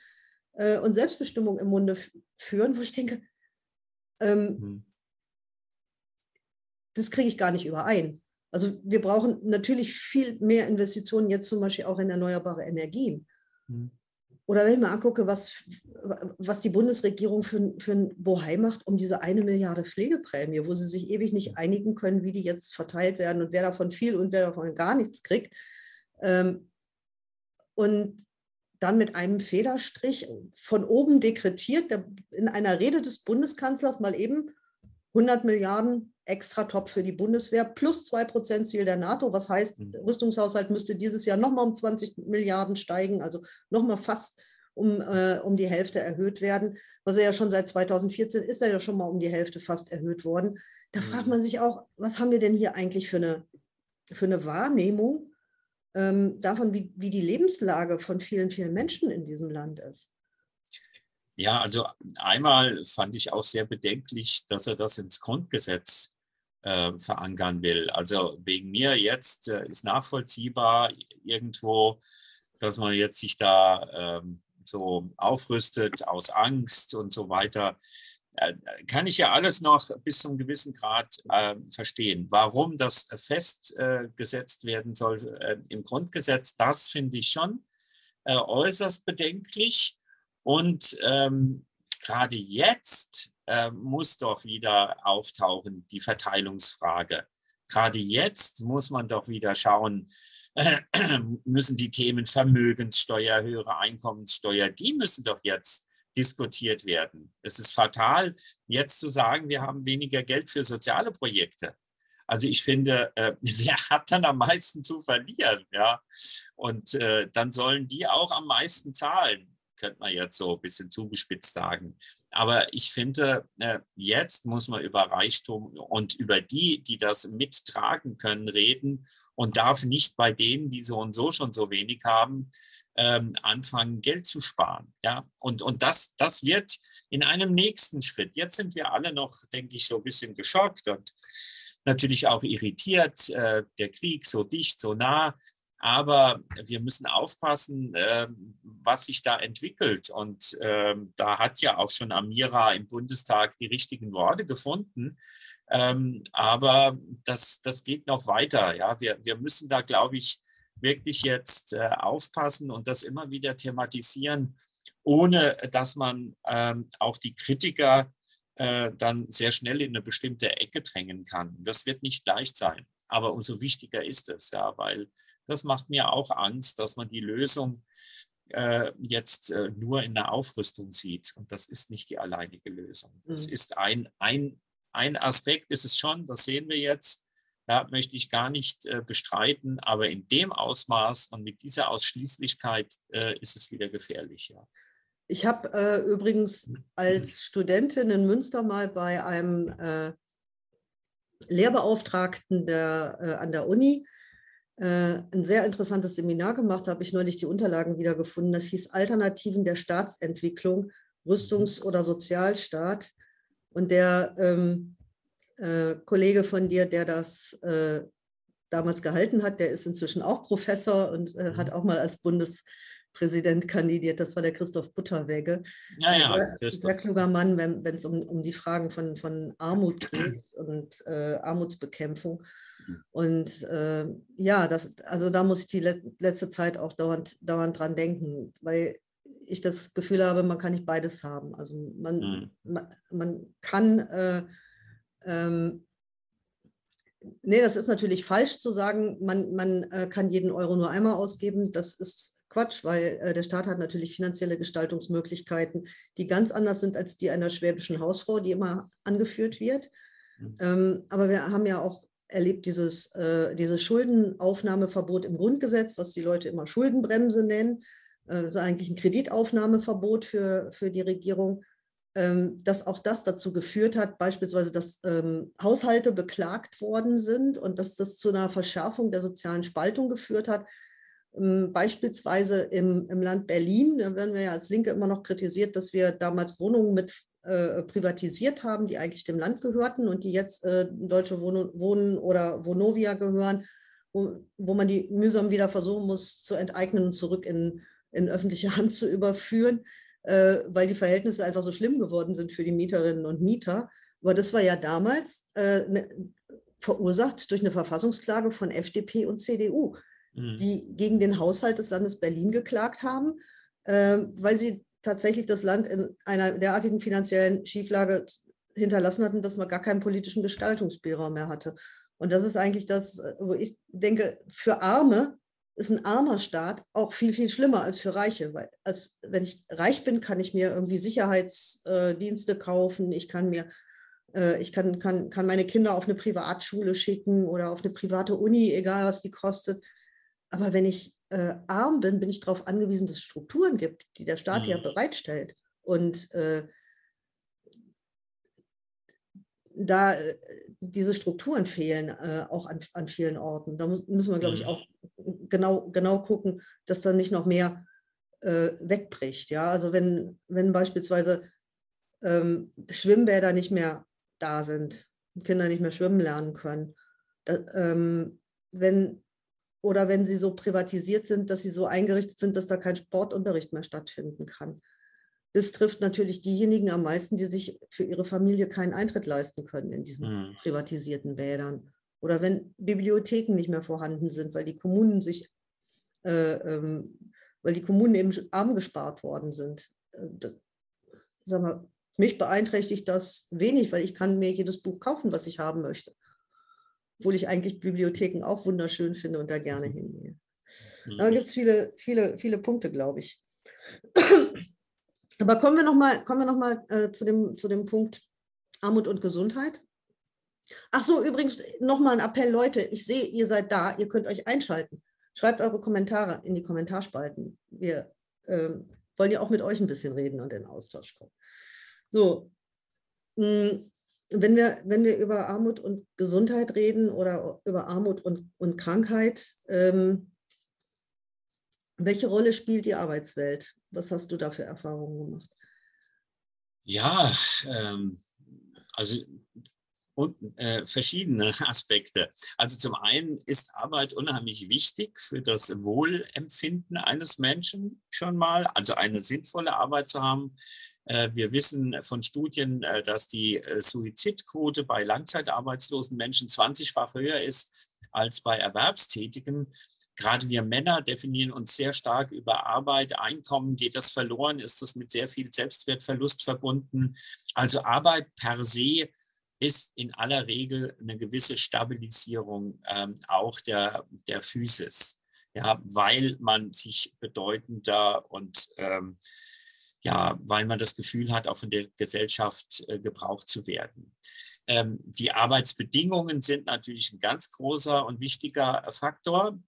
äh, und Selbstbestimmung im Munde führen, wo ich denke, ähm, mhm. das kriege ich gar nicht überein. Also wir brauchen natürlich viel mehr Investitionen jetzt zum Beispiel auch in erneuerbare Energien. Mhm. Oder wenn ich mir angucke, was, was die Bundesregierung für, für ein Bohai macht um diese eine Milliarde Pflegeprämie, wo sie sich ewig nicht einigen können, wie die jetzt verteilt werden und wer davon viel und wer davon gar nichts kriegt. Ähm, und dann mit einem Federstrich von oben dekretiert, in einer Rede des Bundeskanzlers mal eben 100 Milliarden extra top für die Bundeswehr plus 2% Ziel der NATO. Was heißt, mhm. der Rüstungshaushalt müsste dieses Jahr nochmal um 20 Milliarden steigen, also nochmal fast um, äh, um die Hälfte erhöht werden. Was er ja schon seit 2014 ist, er ja schon mal um die Hälfte fast erhöht worden. Da mhm. fragt man sich auch, was haben wir denn hier eigentlich für eine, für eine Wahrnehmung ähm, davon, wie, wie die Lebenslage von vielen, vielen Menschen in diesem Land ist? Ja, also einmal fand ich auch sehr bedenklich, dass er das ins Grundgesetz äh, verankern will. Also wegen mir jetzt äh, ist nachvollziehbar irgendwo, dass man jetzt sich da ähm, so aufrüstet aus Angst und so weiter. Äh, kann ich ja alles noch bis zum gewissen Grad äh, verstehen. Warum das festgesetzt werden soll äh, im Grundgesetz, das finde ich schon äh, äußerst bedenklich. Und ähm, gerade jetzt äh, muss doch wieder auftauchen die Verteilungsfrage. Gerade jetzt muss man doch wieder schauen, äh, müssen die Themen Vermögenssteuer, höhere Einkommenssteuer, die müssen doch jetzt diskutiert werden. Es ist fatal, jetzt zu sagen, wir haben weniger Geld für soziale Projekte. Also ich finde, äh, wer hat dann am meisten zu verlieren? Ja? Und äh, dann sollen die auch am meisten zahlen könnte man jetzt so ein bisschen zugespitzt sagen. Aber ich finde, äh, jetzt muss man über Reichtum und über die, die das mittragen können, reden und darf nicht bei denen, die so und so schon so wenig haben, ähm, anfangen, Geld zu sparen. Ja, und, und das, das wird in einem nächsten Schritt. Jetzt sind wir alle noch, denke ich, so ein bisschen geschockt und natürlich auch irritiert. Äh, der Krieg so dicht, so nah. Aber wir müssen aufpassen, äh, was sich da entwickelt. Und äh, da hat ja auch schon Amira im Bundestag die richtigen Worte gefunden. Ähm, aber das, das geht noch weiter. Ja? Wir, wir müssen da, glaube ich, wirklich jetzt äh, aufpassen und das immer wieder thematisieren, ohne dass man ähm, auch die Kritiker äh, dann sehr schnell in eine bestimmte Ecke drängen kann. Das wird nicht leicht sein. Aber umso wichtiger ist es, ja, weil das macht mir auch Angst, dass man die Lösung äh, jetzt äh, nur in der Aufrüstung sieht. Und das ist nicht die alleinige Lösung. Das mhm. ist ein, ein, ein Aspekt, ist es schon, das sehen wir jetzt. ja, möchte ich gar nicht äh, bestreiten, aber in dem Ausmaß und mit dieser Ausschließlichkeit äh, ist es wieder gefährlich. Ja. Ich habe äh, übrigens als Studentin in Münster mal bei einem äh, Lehrbeauftragten der, äh, an der Uni ein sehr interessantes Seminar gemacht, habe ich neulich die Unterlagen wiedergefunden. Das hieß Alternativen der Staatsentwicklung, Rüstungs- oder Sozialstaat. Und der ähm, äh, Kollege von dir, der das äh, damals gehalten hat, der ist inzwischen auch Professor und äh, hat mhm. auch mal als Bundespräsident kandidiert. Das war der Christoph Butterwege. Ja, ja. Sehr, sehr kluger Mann, wenn es um, um die Fragen von, von Armut geht und äh, Armutsbekämpfung. Mhm. Und äh, ja, das, also da muss ich die le letzte Zeit auch dauernd, dauernd dran denken, weil ich das Gefühl habe, man kann nicht beides haben. Also man, mhm. man, man, kann, äh, ähm, nee, das ist natürlich falsch zu sagen, man, man äh, kann jeden Euro nur einmal ausgeben. Das ist Quatsch, weil äh, der Staat hat natürlich finanzielle Gestaltungsmöglichkeiten, die ganz anders sind als die einer schwäbischen Hausfrau, die immer angeführt wird. Mhm. Ähm, aber wir haben ja auch erlebt dieses, äh, dieses Schuldenaufnahmeverbot im Grundgesetz, was die Leute immer Schuldenbremse nennen. Äh, das ist eigentlich ein Kreditaufnahmeverbot für, für die Regierung, ähm, dass auch das dazu geführt hat, beispielsweise, dass ähm, Haushalte beklagt worden sind und dass das zu einer Verschärfung der sozialen Spaltung geführt hat. Ähm, beispielsweise im, im Land Berlin, da werden wir ja als Linke immer noch kritisiert, dass wir damals Wohnungen mit äh, privatisiert haben, die eigentlich dem Land gehörten und die jetzt äh, Deutsche Wohnen, Wohnen oder Vonovia gehören, wo, wo man die mühsam wieder versuchen muss zu enteignen und zurück in, in öffentliche Hand zu überführen, äh, weil die Verhältnisse einfach so schlimm geworden sind für die Mieterinnen und Mieter. Aber das war ja damals äh, ne, verursacht durch eine Verfassungsklage von FDP und CDU, mhm. die gegen den Haushalt des Landes Berlin geklagt haben, äh, weil sie tatsächlich das Land in einer derartigen finanziellen Schieflage hinterlassen hatten, dass man gar keinen politischen Gestaltungsspielraum mehr hatte. Und das ist eigentlich das, wo ich denke, für Arme ist ein armer Staat auch viel, viel schlimmer als für Reiche. Weil als wenn ich reich bin, kann ich mir irgendwie Sicherheitsdienste kaufen, ich kann mir äh, ich kann, kann, kann meine Kinder auf eine Privatschule schicken oder auf eine private Uni, egal was die kostet. Aber wenn ich äh, arm bin, bin ich darauf angewiesen, dass es Strukturen gibt, die der Staat mhm. ja bereitstellt. Und äh, da äh, diese Strukturen fehlen äh, auch an, an vielen Orten. Da muss, müssen wir, glaube ich, mhm. auch genau, genau gucken, dass da nicht noch mehr äh, wegbricht. Ja? Also wenn, wenn beispielsweise ähm, Schwimmbäder nicht mehr da sind, Kinder nicht mehr schwimmen lernen können, da, ähm, wenn oder wenn sie so privatisiert sind, dass sie so eingerichtet sind, dass da kein Sportunterricht mehr stattfinden kann. Das trifft natürlich diejenigen am meisten, die sich für ihre Familie keinen Eintritt leisten können in diesen mhm. privatisierten Bädern. Oder wenn Bibliotheken nicht mehr vorhanden sind, weil die Kommunen sich, äh, ähm, weil die Kommunen eben arm gespart worden sind. Äh, sag mal, mich beeinträchtigt das wenig, weil ich kann mir jedes Buch kaufen, was ich haben möchte obwohl ich eigentlich Bibliotheken auch wunderschön finde und da gerne mhm. hingehe. Mhm. Da gibt es viele, viele, viele Punkte, glaube ich. Aber kommen wir nochmal noch äh, zu, dem, zu dem Punkt Armut und Gesundheit. Ach so, übrigens nochmal ein Appell, Leute. Ich sehe, ihr seid da, ihr könnt euch einschalten. Schreibt eure Kommentare in die Kommentarspalten. Wir ähm, wollen ja auch mit euch ein bisschen reden und in Austausch kommen. So, mh, mm, wenn wir, wenn wir über Armut und Gesundheit reden oder über Armut und, und Krankheit, ähm, welche Rolle spielt die Arbeitswelt? Was hast du da für Erfahrungen gemacht? Ja, ähm, also und, äh, verschiedene Aspekte. Also zum einen ist Arbeit unheimlich wichtig für das Wohlempfinden eines Menschen schon mal, also eine sinnvolle Arbeit zu haben. Äh, wir wissen von Studien, äh, dass die äh, Suizidquote bei langzeitarbeitslosen Menschen 20-fach höher ist als bei Erwerbstätigen. Gerade wir Männer definieren uns sehr stark über Arbeit, Einkommen. Geht das verloren? Ist das mit sehr viel Selbstwertverlust verbunden? Also Arbeit per se ist in aller Regel eine gewisse Stabilisierung ähm, auch der, der Physis, ja, weil man sich bedeutender und ähm, ja, weil man das Gefühl hat, auch von der Gesellschaft äh, gebraucht zu werden. Ähm, die Arbeitsbedingungen sind natürlich ein ganz großer und wichtiger Faktor.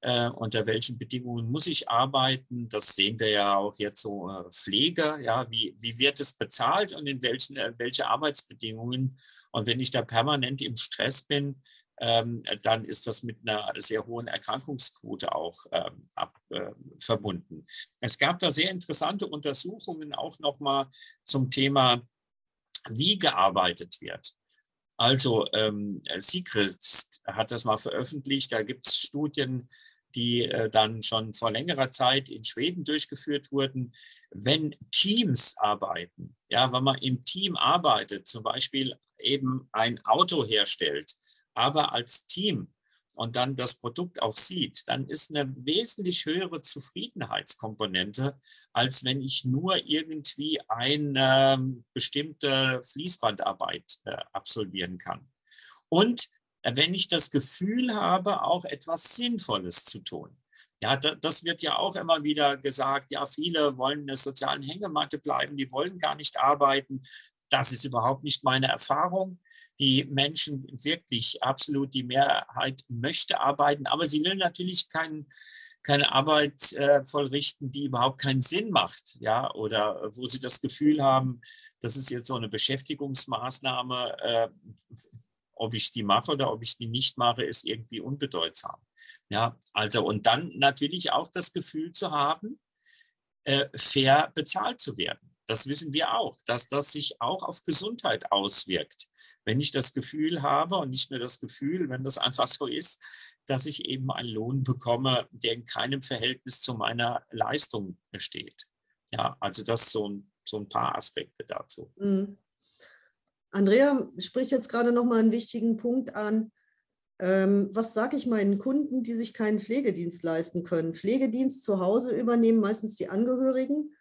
Äh, unter welchen Bedingungen muss ich arbeiten? Das sehen wir ja auch jetzt so äh, Pflege. Ja, wie, wie wird es bezahlt und in welchen äh, welche Arbeitsbedingungen? Und wenn ich da permanent im Stress bin, dann ist das mit einer sehr hohen Erkrankungsquote auch ähm, ab, äh, verbunden. Es gab da sehr interessante Untersuchungen auch nochmal zum Thema, wie gearbeitet wird. Also ähm, Secrets hat das mal veröffentlicht. Da gibt es Studien, die äh, dann schon vor längerer Zeit in Schweden durchgeführt wurden. Wenn Teams arbeiten, ja, wenn man im Team arbeitet, zum Beispiel eben ein Auto herstellt, aber als Team und dann das Produkt auch sieht, dann ist eine wesentlich höhere Zufriedenheitskomponente, als wenn ich nur irgendwie eine ähm, bestimmte Fließbandarbeit äh, absolvieren kann. Und äh, wenn ich das Gefühl habe, auch etwas Sinnvolles zu tun. Ja, das wird ja auch immer wieder gesagt. Ja, viele wollen in der sozialen Hängematte bleiben, die wollen gar nicht arbeiten. Das ist überhaupt nicht meine Erfahrung die Menschen wirklich absolut, die Mehrheit möchte arbeiten, aber sie will natürlich kein, keine Arbeit äh, vollrichten, die überhaupt keinen Sinn macht, ja, oder wo sie das Gefühl haben, das ist jetzt so eine Beschäftigungsmaßnahme, äh, ob ich die mache oder ob ich die nicht mache, ist irgendwie unbedeutsam. Ja, also und dann natürlich auch das Gefühl zu haben, äh, fair bezahlt zu werden. Das wissen wir auch, dass das sich auch auf Gesundheit auswirkt wenn ich das Gefühl habe und nicht nur das Gefühl, wenn das einfach so ist, dass ich eben einen Lohn bekomme, der in keinem Verhältnis zu meiner Leistung steht. Ja, also das so ein, so ein paar Aspekte dazu. Mhm. Andrea spricht jetzt gerade noch mal einen wichtigen Punkt an. Ähm, was sage ich meinen Kunden, die sich keinen Pflegedienst leisten können? Pflegedienst zu Hause übernehmen meistens die Angehörigen,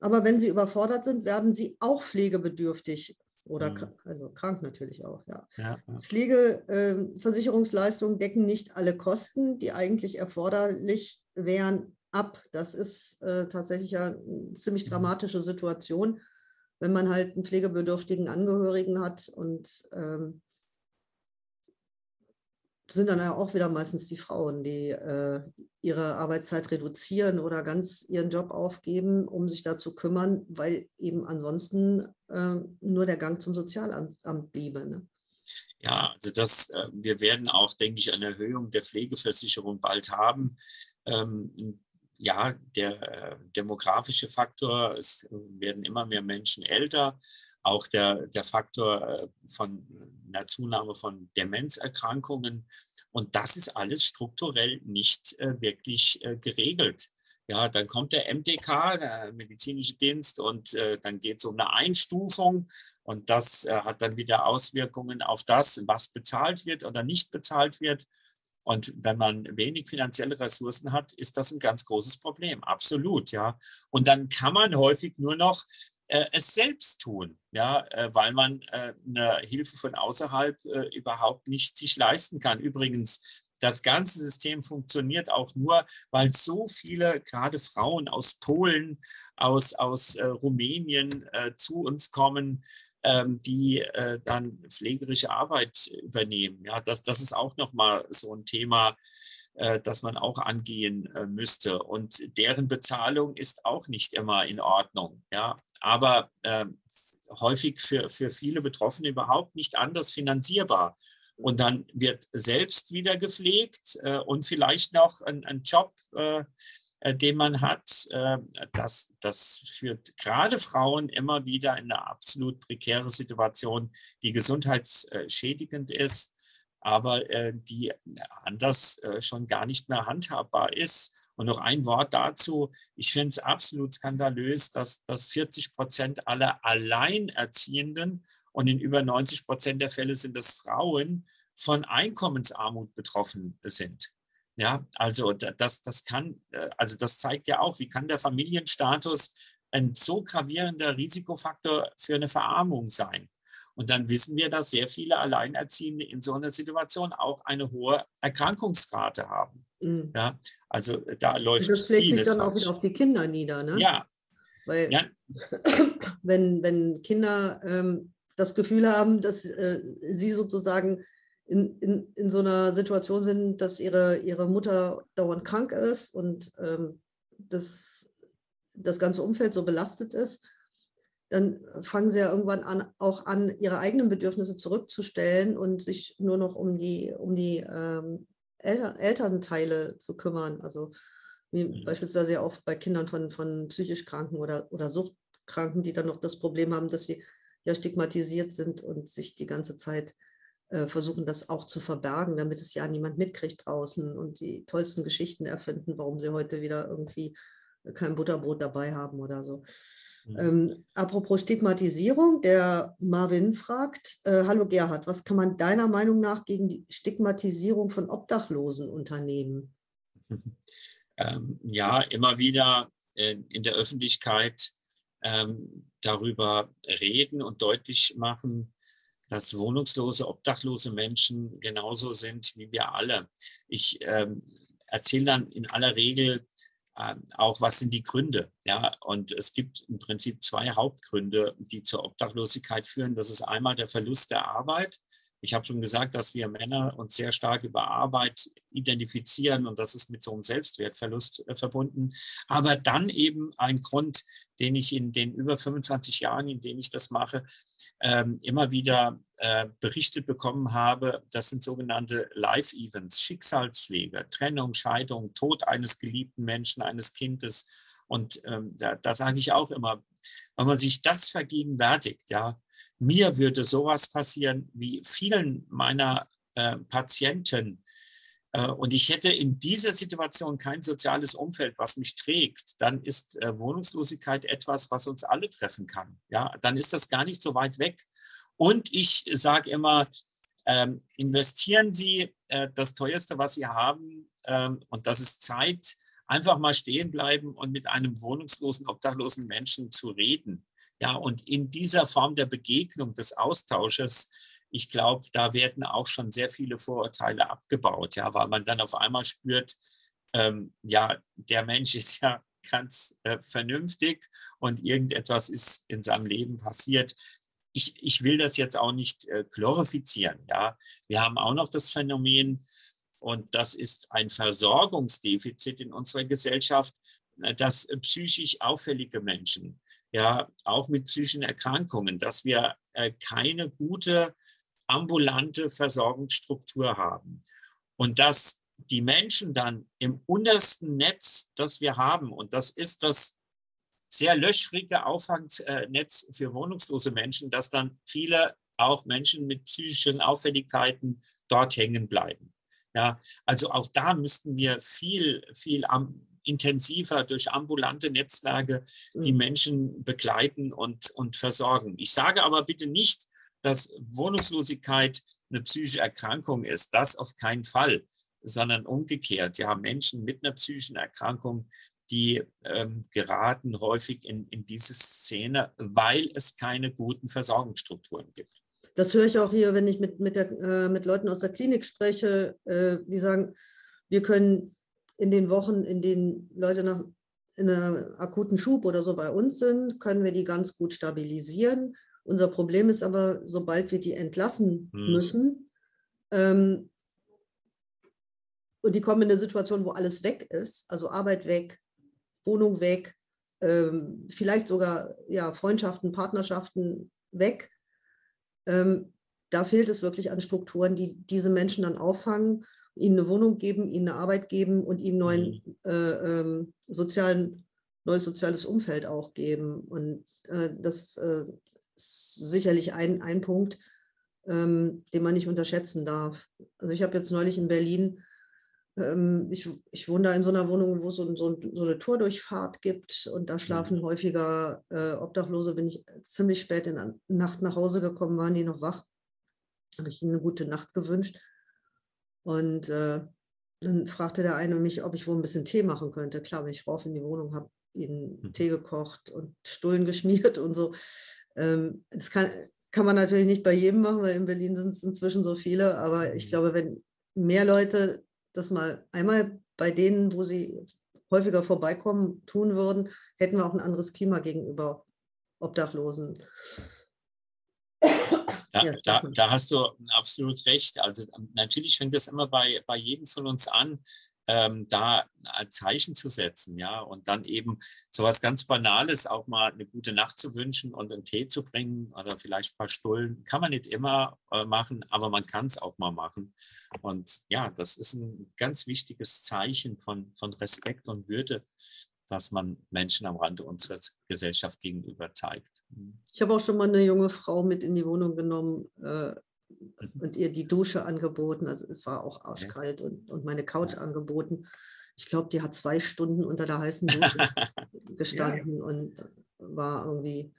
aber wenn sie überfordert sind, werden sie auch pflegebedürftig. Oder mhm. also krank natürlich auch, ja. ja, ja. Pflegeversicherungsleistungen ähm, äh, decken nicht alle Kosten, die eigentlich erforderlich wären, ab. Das ist äh, tatsächlich ja eine ziemlich mhm. dramatische Situation, wenn man halt einen pflegebedürftigen Angehörigen hat und ähm, sind dann ja auch wieder meistens die Frauen, die äh, ihre Arbeitszeit reduzieren oder ganz ihren Job aufgeben, um sich da zu kümmern, weil eben ansonsten äh, nur der Gang zum Sozialamt bliebe. Ne? Ja, also das, äh, wir werden auch, denke ich, eine Erhöhung der Pflegeversicherung bald haben. Ähm, ja, der äh, demografische Faktor, es werden immer mehr Menschen älter auch der, der Faktor äh, von einer Zunahme von Demenzerkrankungen. Und das ist alles strukturell nicht äh, wirklich äh, geregelt. Ja, dann kommt der MDK, der medizinische Dienst, und äh, dann geht es um eine Einstufung. Und das äh, hat dann wieder Auswirkungen auf das, was bezahlt wird oder nicht bezahlt wird. Und wenn man wenig finanzielle Ressourcen hat, ist das ein ganz großes Problem. Absolut, ja. Und dann kann man häufig nur noch äh, es selbst tun, ja, äh, weil man äh, eine Hilfe von außerhalb äh, überhaupt nicht sich leisten kann. Übrigens, das ganze System funktioniert auch nur, weil so viele, gerade Frauen aus Polen, aus, aus äh, Rumänien äh, zu uns kommen, ähm, die dann pflegerische Arbeit übernehmen. Ja, das, das ist auch nochmal so ein Thema, das man auch angehen müsste. Und deren Bezahlung ist auch nicht immer in Ordnung. Ja, aber äh, häufig für, für viele Betroffene überhaupt nicht anders finanzierbar. Und dann wird selbst wieder gepflegt äh, und vielleicht noch ein, ein Job, äh, äh den man hat. Äh, das, das führt gerade Frauen immer wieder in eine absolut prekäre Situation, die gesundheitsschädigend ist, aber äh, die anders schon gar nicht mehr handhabbar ist. Und noch ein Wort dazu. Ich finde es absolut skandalös, dass, dass 40 Prozent aller Alleinerziehenden und in über 90 Prozent der Fälle sind es Frauen, von Einkommensarmut betroffen sind. Ja, also das, das kann, äh, also das zeigt ja auch, wie kann der Familienstatus ein so gravierender Risikofaktor für eine Verarmung sein. Und dann wissen wir, dass sehr viele Alleinerziehende in so einer Situation auch eine hohe Erkrankungsrate haben. Mhm. Ja, also äh, da läuft Das schlägt sich dann auch wieder auf die Kinder nieder, ne? Ja. Weil ja. wenn, wenn Kinder ähm, das Gefühl haben, dass äh, sie sozusagen in, in, in so einer Situation sind, dass ihre, ihre Mutter dauernd krank ist und ähm, das, das ganze Umfeld so belastet ist, dann fangen sie ja irgendwann an, auch an, ihre eigenen Bedürfnisse zurückzustellen und sich nur noch um die, um die ähm, Elter Elternteile zu kümmern. Also wie mhm. beispielsweise ja auch bei Kindern von, von psychisch Kranken oder, oder Suchtkranken, die dann noch das Problem haben, dass sie ja stigmatisiert sind und sich die ganze Zeit äh, versuchen das auch zu verbergen, damit es ja niemand mitkriegt draußen und die tollsten Geschichten erfinden, warum sie heute wieder irgendwie kein Butterbrot dabei haben oder so. Mhm. Ähm, apropos Stigmatisierung, der Marvin fragt, äh, hallo Gerhard, was kann man deiner Meinung nach gegen die Stigmatisierung von Obdachlosen unternehmen? Ähm, ja, immer wieder äh, in der Öffentlichkeit ähm, darüber reden und deutlich machen, dass wohnungslose, obdachlose Menschen genauso sind wie wir alle. Ich ähm, erzähle dann in aller Regel auch, was sind die Gründe. Ja, und es gibt im Prinzip zwei Hauptgründe, die zur Obdachlosigkeit führen. Das ist einmal der Verlust der Arbeit. Ich habe schon gesagt, dass wir Männer uns sehr stark über Arbeit identifizieren und das ist mit so einem Selbstwertverlust äh, verbunden. Aber dann eben ein Grund, den ich in den über 25 Jahren, in denen ich das mache, ähm, immer wieder äh, berichtet bekommen habe. Das sind sogenannte Live-Events, Schicksalsschläge, Trennung, Scheidung, Tod eines geliebten Menschen, eines Kindes. Und ähm, da, da sage ich auch immer, wenn man sich das vergegenwärtigt, ja, mir würde sowas passieren wie vielen meiner äh, Patienten, äh, und ich hätte in dieser Situation kein soziales Umfeld, was mich trägt, dann ist äh, Wohnungslosigkeit etwas, was uns alle treffen kann. Ja, dann ist das gar nicht so weit weg. Und ich sage immer, ähm, investieren Sie äh, das teuerste, was Sie haben, ähm, und das ist Zeit, einfach mal stehen bleiben und mit einem wohnungslosen, obdachlosen Menschen zu reden. Ja, und in dieser Form der Begegnung, des Austausches, ich glaube, da werden auch schon sehr viele Vorurteile abgebaut, ja, weil man dann auf einmal spürt, ähm, ja, der Mensch ist ja ganz äh, vernünftig und irgendetwas ist in seinem Leben passiert. Ich, ich will das jetzt auch nicht äh, glorifizieren, ja. Wir haben auch noch das Phänomen, und das ist ein Versorgungsdefizit in unserer Gesellschaft, äh, dass äh, psychisch auffällige Menschen, ja, auch mit psychischen Erkrankungen, dass wir äh, keine gute ambulante Versorgungsstruktur haben. Und dass die Menschen dann im untersten Netz, das wir haben, und das ist das sehr löchrige Auffangnetz für wohnungslose Menschen, dass dann viele auch Menschen mit psychischen Auffälligkeiten dort hängen bleiben. Ja, also auch da müssten wir viel, viel intensiver durch ambulante Netzwerke die mhm. Menschen begleiten und, und versorgen. Ich sage aber bitte nicht, dass Wohnungslosigkeit eine psychische Erkrankung ist. Das auf keinen Fall, sondern umgekehrt. Ja, Menschen mit einer psychischen Erkrankung, die ähm, geraten häufig in, in diese Szene, weil es keine guten Versorgungsstrukturen gibt. Das höre ich auch hier, wenn ich mit, mit, der, äh, mit Leuten aus der Klinik spreche, äh, die sagen, wir können in den Wochen, in denen Leute nach in einem akuten Schub oder so bei uns sind, können wir die ganz gut stabilisieren. Unser Problem ist aber, sobald wir die entlassen hm. müssen, ähm, und die kommen in eine Situation, wo alles weg ist, also Arbeit weg, Wohnung weg, ähm, vielleicht sogar ja, Freundschaften, Partnerschaften weg. Ähm, da fehlt es wirklich an Strukturen, die diese Menschen dann auffangen, ihnen eine Wohnung geben, ihnen eine Arbeit geben und ihnen neuen mhm. äh, ähm, sozialen, neues soziales Umfeld auch geben. Und äh, das äh, sicherlich ein, ein Punkt, ähm, den man nicht unterschätzen darf. Also ich habe jetzt neulich in Berlin, ähm, ich, ich wohne da in so einer Wohnung, wo es so, so, so eine Tordurchfahrt gibt und da schlafen mhm. häufiger äh, Obdachlose. Bin ich ziemlich spät in der Nacht nach Hause gekommen, waren die noch wach. Habe ich ihnen eine gute Nacht gewünscht. Und äh, dann fragte der eine mich, ob ich wohl ein bisschen Tee machen könnte. Klar, wenn ich rauf in die Wohnung habe, ihnen mhm. Tee gekocht und Stullen geschmiert und so. Ähm, das kann, kann man natürlich nicht bei jedem machen, weil in Berlin sind es inzwischen so viele. Aber ich mhm. glaube, wenn mehr Leute das mal einmal bei denen, wo sie häufiger vorbeikommen, tun würden, hätten wir auch ein anderes Klima gegenüber Obdachlosen. Da, ja, da, da, hast du absolut recht. Also natürlich fängt das immer bei, bei jedem von uns an, ähm, da ein Zeichen zu setzen, ja, und dann eben so was ganz Banales, auch mal eine gute Nacht zu wünschen und einen Tee zu bringen oder vielleicht ein paar Stullen, kann man nicht immer äh, machen, aber man kann es auch mal machen. Und ja, das ist ein ganz wichtiges Zeichen von, von Respekt und Würde, dass man Menschen am Rande unserer Gesellschaft gegenüber zeigt. Mhm. Ich habe auch schon mal eine junge Frau mit in die Wohnung genommen, äh, und ihr die Dusche angeboten. Also es war auch arschkalt und, und meine Couch angeboten. Ich glaube, die hat zwei Stunden unter der heißen Dusche gestanden ja. und war irgendwie,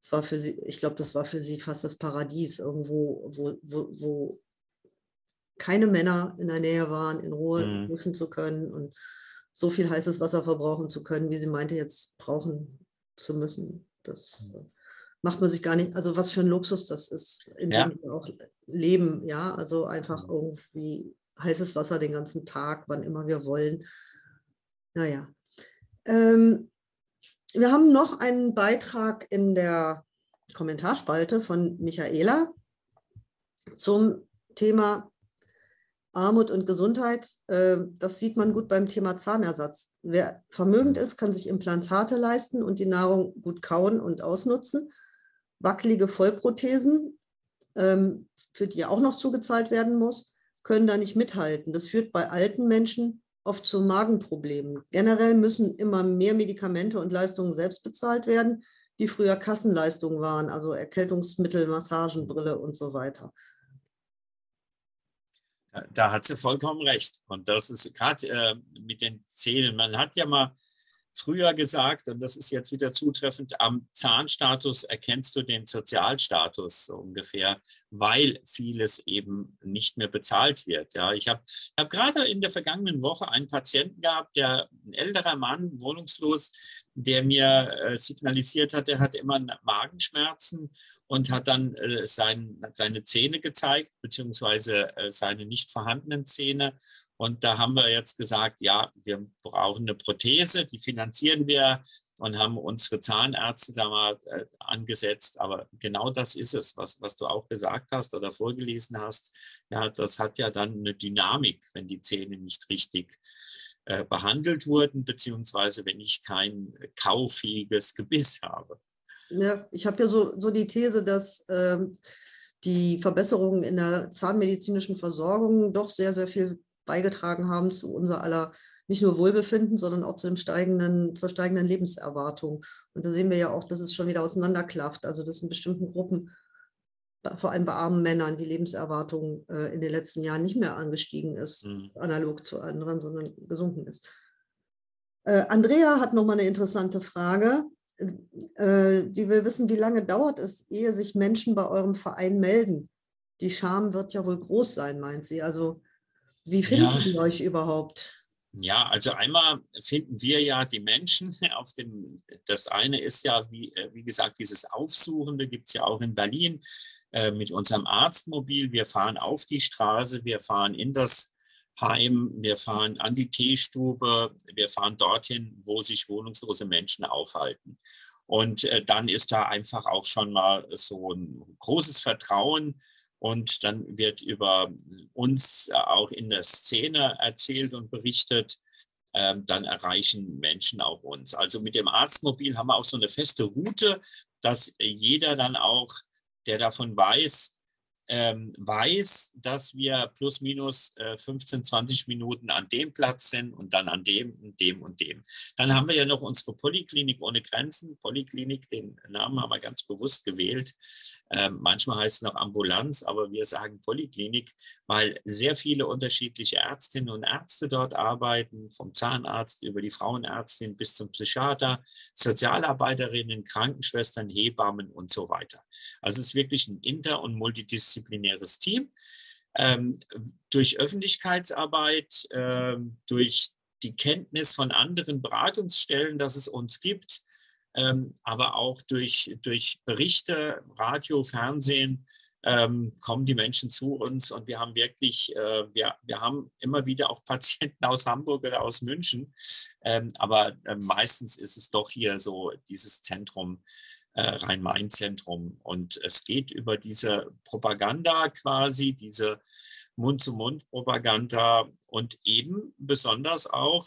es war für sie, ich glaube, das war für sie fast das Paradies, irgendwo, wo, wo, wo keine Männer in der Nähe waren, in Ruhe mhm. duschen zu können und so viel heißes Wasser verbrauchen zu können, wie sie meinte, jetzt brauchen zu müssen. Das mhm macht man sich gar nicht, also was für ein Luxus das ist, in ja. dem wir auch leben, ja, also einfach mhm. irgendwie heißes Wasser den ganzen Tag, wann immer wir wollen. Naja. Ähm, wir haben noch einen Beitrag in der Kommentarspalte von Michaela zum Thema Armut und Gesundheit. Ähm, das sieht man gut beim Thema Zahnersatz. Wer vermögend ist, kann sich Implantate leisten und die Nahrung gut kauen und ausnutzen wackelige Vollprothesen, ähm, für die auch noch zugezahlt werden muss, können da nicht mithalten. Das führt bei alten Menschen oft zu Magenproblemen. Generell müssen immer mehr Medikamente und Leistungen selbst bezahlt werden, die früher Kassenleistungen waren, also Erkältungsmittel, Massagenbrille und so weiter. Da hat sie vollkommen recht. Und das ist gerade äh, mit den Zähnen. Man hat ja mal früher gesagt, und das ist jetzt wieder zutreffend, am Zahnstatus erkennst du den Sozialstatus so ungefähr, weil vieles eben nicht mehr bezahlt wird. Ja, ich habe hab gerade in der vergangenen Woche einen Patienten gehabt, der ein älterer Mann, wohnungslos, der mir äh, signalisiert hat, er hat immer Magenschmerzen und hat dann äh, sein, seine Zähne gezeigt, beziehungsweise äh, seine nicht vorhandenen Zähne und da haben wir jetzt gesagt, ja, wir brauchen eine Prothese, die finanzieren wir und haben unsere Zahnärzte da mal äh, angesetzt. Aber genau das ist es, was, was du auch gesagt hast oder vorgelesen hast. Ja, das hat ja dann eine Dynamik, wenn die Zähne nicht richtig äh, behandelt wurden, beziehungsweise wenn ich kein kauffähiges Gebiss habe. Ja, ich habe ja so, so die These, dass ähm, die Verbesserungen in der zahnmedizinischen Versorgung doch sehr, sehr viel beigetragen haben zu unser aller nicht nur Wohlbefinden, sondern auch zum steigenden, zur steigenden Lebenserwartung. Und da sehen wir ja auch, dass es schon wieder auseinanderklafft. Also dass in bestimmten Gruppen, vor allem bei armen Männern, die Lebenserwartung äh, in den letzten Jahren nicht mehr angestiegen ist, mhm. analog zu anderen, sondern gesunken ist. Äh, Andrea hat nochmal eine interessante Frage. Äh, die will wissen, wie lange dauert es, ehe sich Menschen bei eurem Verein melden? Die Scham wird ja wohl groß sein, meint sie. Also wie finden ja. Sie euch überhaupt? Ja, also einmal finden wir ja die Menschen auf dem, das eine ist ja, wie, äh, wie gesagt, dieses Aufsuchende gibt es ja auch in Berlin äh, mit unserem Arztmobil. Wir fahren auf die Straße, wir fahren in das Heim, wir fahren an die Teestube, wir fahren dorthin, wo sich wohnungslose Menschen aufhalten. Und äh, dann ist da einfach auch schon mal so ein großes Vertrauen und dann wird über uns auch in der Szene erzählt und berichtet. Ähm, dann erreichen Menschen auch uns. Also mit dem Arztmobil haben wir auch so eine feste Route, dass jeder dann auch, der davon weiß, ähm, weiß, dass wir plus minus äh, 15, 20 Minuten an dem Platz sind und dann an dem und dem und dem. Dann haben wir ja noch unsere Polyklinik ohne Grenzen. Polyklinik, den Namen haben wir ganz bewusst gewählt. Ähm, manchmal heißt es noch Ambulanz, aber wir sagen Polyklinik, weil sehr viele unterschiedliche Ärztinnen und Ärzte dort arbeiten, vom Zahnarzt über die Frauenärztin bis zum Psychiater, Sozialarbeiterinnen, Krankenschwestern, Hebammen und so weiter. Also es ist wirklich ein inter- und multidisziplinäres Team. Ähm, durch Öffentlichkeitsarbeit, ähm, durch die Kenntnis von anderen Beratungsstellen, dass es uns gibt, ähm, aber auch durch, durch Berichte, Radio, Fernsehen, ähm, kommen die Menschen zu uns und wir haben wirklich, äh, wir, wir haben immer wieder auch Patienten aus Hamburg oder aus München, ähm, aber äh, meistens ist es doch hier so dieses Zentrum, äh, Rhein-Main-Zentrum. Und es geht über diese Propaganda quasi, diese Mund-zu-Mund-Propaganda und eben besonders auch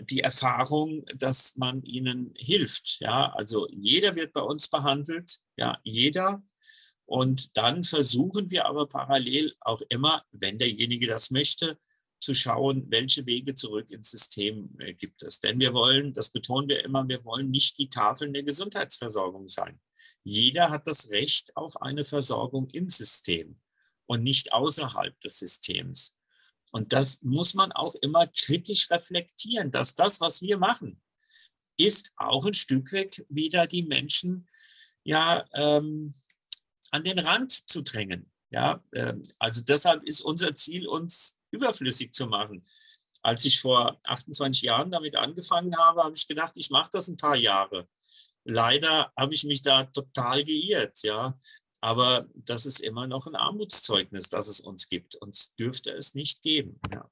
die Erfahrung, dass man ihnen hilft. Ja, also jeder wird bei uns behandelt, ja, jeder. Und dann versuchen wir aber parallel auch immer, wenn derjenige das möchte, zu schauen, welche Wege zurück ins System äh, gibt es. Denn wir wollen, das betonen wir immer, wir wollen nicht die Tafeln der Gesundheitsversorgung sein. Jeder hat das Recht auf eine Versorgung im System und nicht außerhalb des Systems. Und das muss man auch immer kritisch reflektieren, dass das, was wir machen, ist auch ein Stück weg wieder die Menschen ja ähm, an den Rand zu drängen. Ja, ähm, also deshalb ist unser Ziel, uns überflüssig zu machen. Als ich vor 28 Jahren damit angefangen habe, habe ich gedacht, ich mache das ein paar Jahre. Leider habe ich mich da total geirrt, ja. Aber das ist immer noch ein Armutszeugnis, das es uns gibt. Uns dürfte es nicht geben. Ja.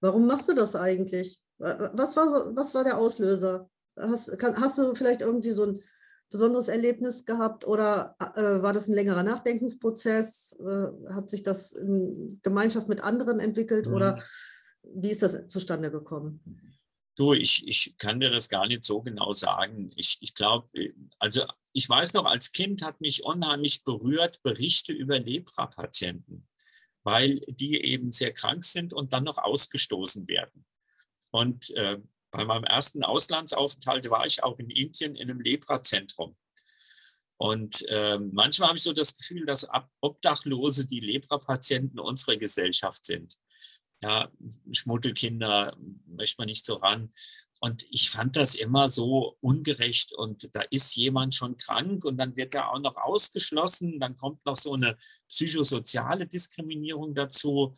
Warum machst du das eigentlich? Was war, so, was war der Auslöser? Hast, kann, hast du vielleicht irgendwie so ein besonderes Erlebnis gehabt oder äh, war das ein längerer Nachdenkensprozess? Äh, hat sich das in Gemeinschaft mit anderen entwickelt mhm. oder wie ist das zustande gekommen? Du, ich, ich kann dir das gar nicht so genau sagen. Ich, ich glaube, also ich weiß noch, als Kind hat mich unheimlich berührt Berichte über Lepra-Patienten, weil die eben sehr krank sind und dann noch ausgestoßen werden. Und äh, bei meinem ersten Auslandsaufenthalt war ich auch in Indien in einem Lepra-Zentrum. Und äh, manchmal habe ich so das Gefühl, dass Obdachlose die Lepra-Patienten unserer Gesellschaft sind ja, Schmuddelkinder möchte man nicht so ran. Und ich fand das immer so ungerecht. Und da ist jemand schon krank und dann wird er auch noch ausgeschlossen. Dann kommt noch so eine psychosoziale Diskriminierung dazu.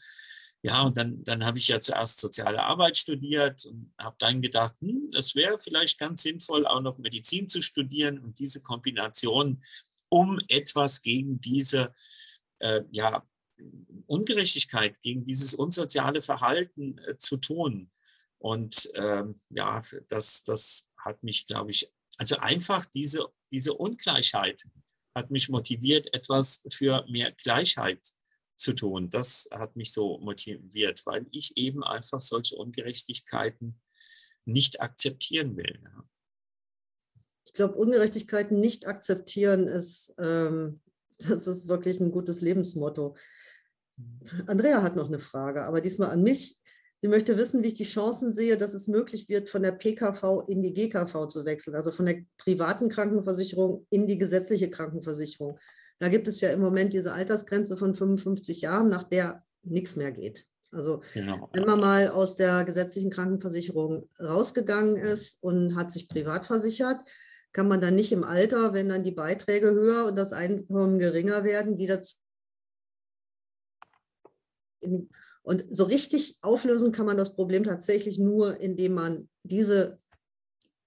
Ja, und dann, dann habe ich ja zuerst soziale Arbeit studiert und habe dann gedacht, hm, es wäre vielleicht ganz sinnvoll, auch noch Medizin zu studieren und diese Kombination, um etwas gegen diese äh, ja, Ungerechtigkeit, gegen dieses unsoziale Verhalten äh, zu tun. Und ähm, ja, das, das hat mich, glaube ich, also einfach diese, diese Ungleichheit hat mich motiviert, etwas für mehr Gleichheit zu tun. Das hat mich so motiviert, weil ich eben einfach solche Ungerechtigkeiten nicht akzeptieren will. Ich glaube, Ungerechtigkeiten nicht akzeptieren ist, ähm, das ist wirklich ein gutes Lebensmotto. Andrea hat noch eine Frage, aber diesmal an mich. Sie möchte wissen, wie ich die Chancen sehe, dass es möglich wird, von der PKV in die GKV zu wechseln, also von der privaten Krankenversicherung in die gesetzliche Krankenversicherung. Da gibt es ja im Moment diese Altersgrenze von 55 Jahren, nach der nichts mehr geht. Also genau. wenn man mal aus der gesetzlichen Krankenversicherung rausgegangen ist und hat sich privat versichert, kann man dann nicht im Alter, wenn dann die Beiträge höher und das Einkommen geringer werden, wieder und so richtig auflösen kann man das Problem tatsächlich nur, indem man diese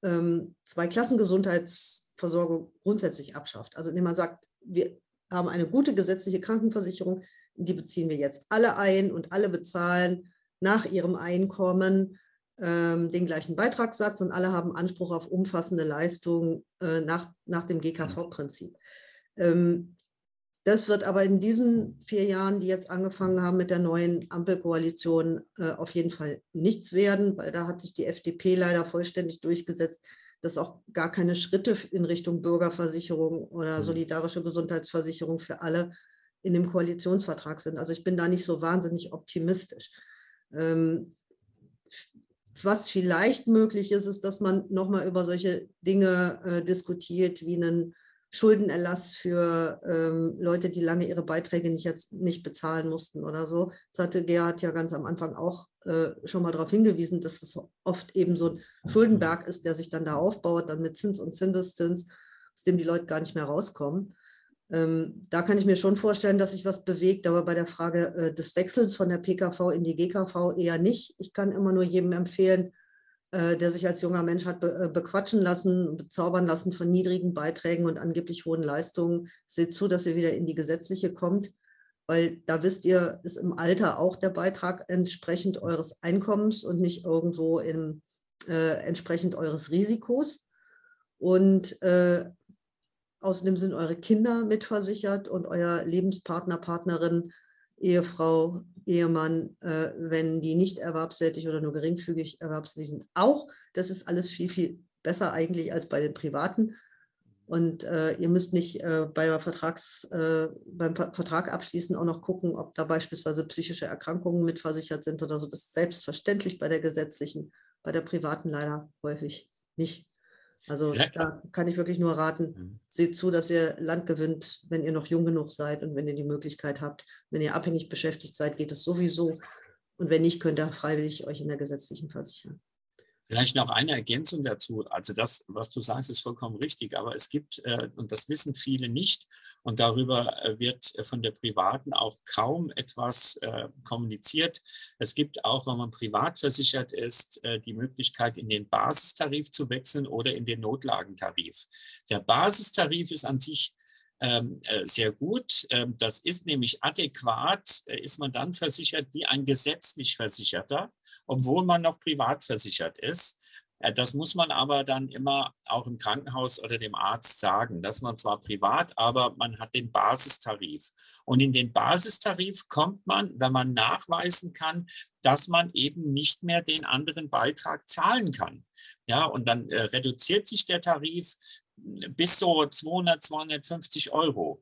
ähm, Zwei-Klassen-Gesundheitsversorgung grundsätzlich abschafft. Also indem man sagt, wir haben eine gute gesetzliche Krankenversicherung, die beziehen wir jetzt alle ein und alle bezahlen nach ihrem Einkommen ähm, den gleichen Beitragssatz und alle haben Anspruch auf umfassende Leistungen äh, nach, nach dem GKV-Prinzip. Ähm, das wird aber in diesen vier Jahren, die jetzt angefangen haben mit der neuen Ampelkoalition, äh, auf jeden Fall nichts werden, weil da hat sich die FDP leider vollständig durchgesetzt, dass auch gar keine Schritte in Richtung Bürgerversicherung oder mhm. solidarische Gesundheitsversicherung für alle in dem Koalitionsvertrag sind. Also ich bin da nicht so wahnsinnig optimistisch. Ähm, was vielleicht möglich ist, ist, dass man nochmal über solche Dinge äh, diskutiert, wie einen Schuldenerlass für ähm, Leute, die lange ihre Beiträge nicht, jetzt nicht bezahlen mussten oder so. Das hatte Gerhard ja ganz am Anfang auch äh, schon mal darauf hingewiesen, dass es oft eben so ein Schuldenberg ist, der sich dann da aufbaut, dann mit Zins und Zinseszins, aus dem die Leute gar nicht mehr rauskommen. Ähm, da kann ich mir schon vorstellen, dass sich was bewegt, aber bei der Frage äh, des Wechsels von der PKV in die GKV eher nicht. Ich kann immer nur jedem empfehlen, der sich als junger Mensch hat äh, bequatschen lassen, bezaubern lassen von niedrigen Beiträgen und angeblich hohen Leistungen. Seht zu, dass ihr wieder in die gesetzliche kommt, weil da wisst ihr, ist im Alter auch der Beitrag entsprechend eures Einkommens und nicht irgendwo in, äh, entsprechend eures Risikos. Und äh, Außerdem sind eure Kinder mitversichert und euer Lebenspartner, Partnerin, Ehefrau, Ehemann, äh, wenn die nicht erwerbstätig oder nur geringfügig erwerbstätig sind, auch. Das ist alles viel, viel besser eigentlich als bei den Privaten. Und äh, ihr müsst nicht äh, bei Vertrags, äh, beim Vertrag abschließen auch noch gucken, ob da beispielsweise psychische Erkrankungen mitversichert sind oder so. Das ist selbstverständlich bei der gesetzlichen, bei der privaten leider häufig nicht. Also ja. da kann ich wirklich nur raten, mhm. seht zu, dass ihr Land gewinnt, wenn ihr noch jung genug seid und wenn ihr die Möglichkeit habt. Wenn ihr abhängig beschäftigt seid, geht es sowieso. Und wenn nicht, könnt ihr freiwillig euch in der gesetzlichen versichern. Vielleicht noch eine Ergänzung dazu. Also das, was du sagst, ist vollkommen richtig. Aber es gibt, äh, und das wissen viele nicht, und darüber äh, wird von der Privaten auch kaum etwas äh, kommuniziert. Es gibt auch, wenn man privat versichert ist, die Möglichkeit, in den Basistarif zu wechseln oder in den Notlagentarif. Der Basistarif ist an sich ähm, äh, sehr gut. Ähm, das ist nämlich adäquat, äh, ist man dann versichert wie ein gesetzlich Versicherter, obwohl man noch privat versichert ist. Äh, das muss man aber dann immer auch im Krankenhaus oder dem Arzt sagen, dass man zwar privat, aber man hat den Basistarif. Und in den Basistarif kommt man, wenn man nachweisen kann, dass man eben nicht mehr den anderen Beitrag zahlen kann. Ja, und dann äh, reduziert sich der Tarif bis so 200, 250 Euro.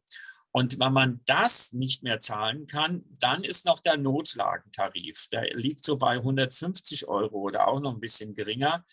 Und wenn man das nicht mehr zahlen kann, dann ist noch der Notlagentarif. Der liegt so bei 150 Euro oder auch noch ein bisschen geringer.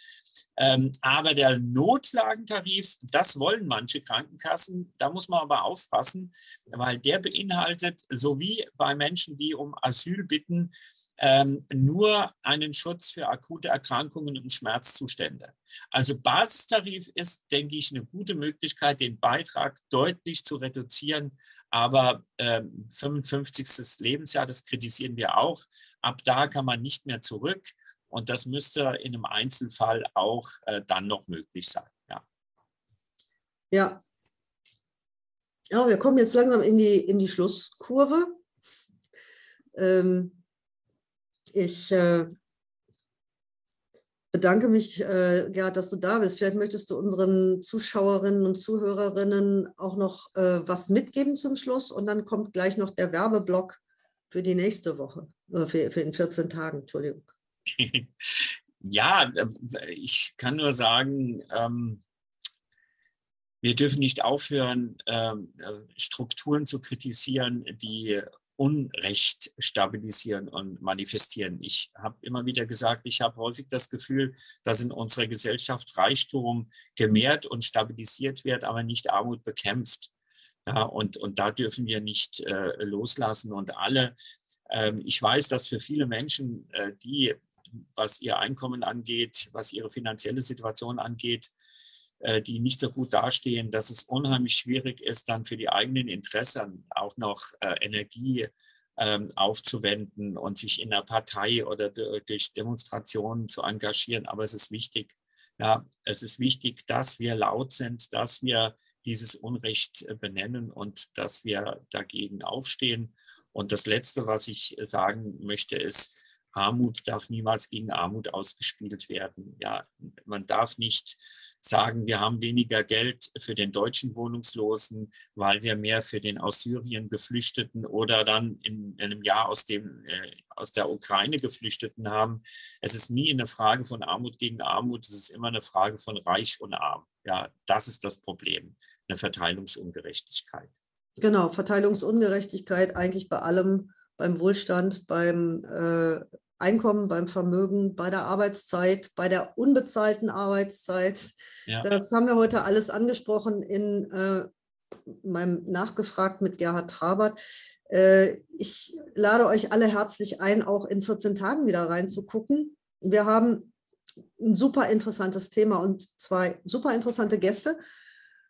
Ähm, aber der Notlagentarif, das wollen manche Krankenkassen. Da muss man aber aufpassen, weil der beinhaltet, so wie bei Menschen, die um Asyl bitten, ähm, nur einen Schutz für akute Erkrankungen und Schmerzzustände. Also Basistarif ist, denke ich, eine gute Möglichkeit, den Beitrag deutlich zu reduzieren. Aber ähm, 55. Lebensjahr, das kritisieren wir auch. Ab da kann man nicht mehr zurück. Und das müsste in einem Einzelfall auch äh, dann noch möglich sein. Ja. ja. Ja, wir kommen jetzt langsam in die, in die Schlusskurve. Ähm, ich äh, bedanke mich, äh, Gerhard, dass du da bist. Vielleicht möchtest du unseren Zuschauerinnen und Zuhörerinnen auch noch äh, was mitgeben zum Schluss und dann kommt gleich noch der Werbeblock für die nächste Woche, äh, für, für in 14 Tagen, Entschuldigung. Ja, äh, ich kann nur sagen, ähm, wir dürfen nicht aufhören, ähm, äh, Strukturen zu kritisieren, die Unrecht stabilisieren und manifestieren. Ich habe immer wieder gesagt, ich habe häufig das Gefühl, dass in unserer Gesellschaft Reichtum gemehrt und stabilisiert wird, aber nicht Armut bekämpft. Ja, und, und da dürfen wir nicht äh, loslassen. Und alle, ähm, ich weiß, dass für viele Menschen, äh, die, was ihr Einkommen angeht, was ihre finanzielle Situation angeht, die nicht so gut dastehen, dass es unheimlich schwierig ist, dann für die eigenen Interessen auch noch äh, Energie ähm, aufzuwenden und sich in der Partei oder durch Demonstrationen zu engagieren. Aber es ist wichtig, ja, es ist wichtig, dass wir laut sind, dass wir dieses Unrecht äh, benennen und dass wir dagegen aufstehen. Und das Letzte, was ich sagen möchte, ist, Armut darf niemals gegen Armut ausgespielt werden. Ja, man darf nicht sagen, wir haben weniger Geld für den deutschen Wohnungslosen, weil wir mehr für den aus Syrien Geflüchteten oder dann in, einem Jahr aus, dem, äh, aus der Ukraine Geflüchteten haben. Es ist nie eine Frage von Armut gegen Armut, es ist immer eine Frage von Reich und Arm. Ja, das ist das Problem, eine Verteilungsungerechtigkeit. Genau, Verteilungsungerechtigkeit eigentlich bei allem, beim Wohlstand, beim äh, Einkommen, beim Vermögen, bei der Arbeitszeit, bei der unbezahlten Arbeitszeit. Ja. Das haben wir heute alles angesprochen in äh, meinem Nachgefragt mit Gerhard Trabert. Äh, ich lade euch alle herzlich ein, auch in 14 Tagen wieder reinzugucken. Wir haben ein super interessantes Thema und zwei super interessante Gäste.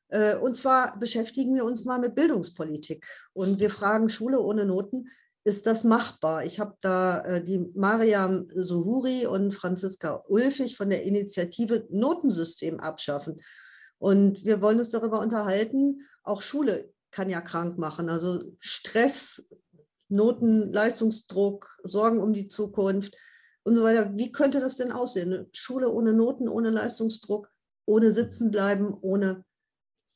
Äh, und zwar beschäftigen wir uns mal mit Bildungspolitik und wir fragen Schule ohne Noten ist das machbar? Ich habe da äh, die Mariam Sohuri und Franziska Ulfig von der Initiative Notensystem abschaffen. Und wir wollen uns darüber unterhalten, auch Schule kann ja krank machen. Also Stress, Noten, Leistungsdruck, Sorgen um die Zukunft und so weiter. Wie könnte das denn aussehen? Schule ohne Noten, ohne Leistungsdruck, ohne Sitzen bleiben, ohne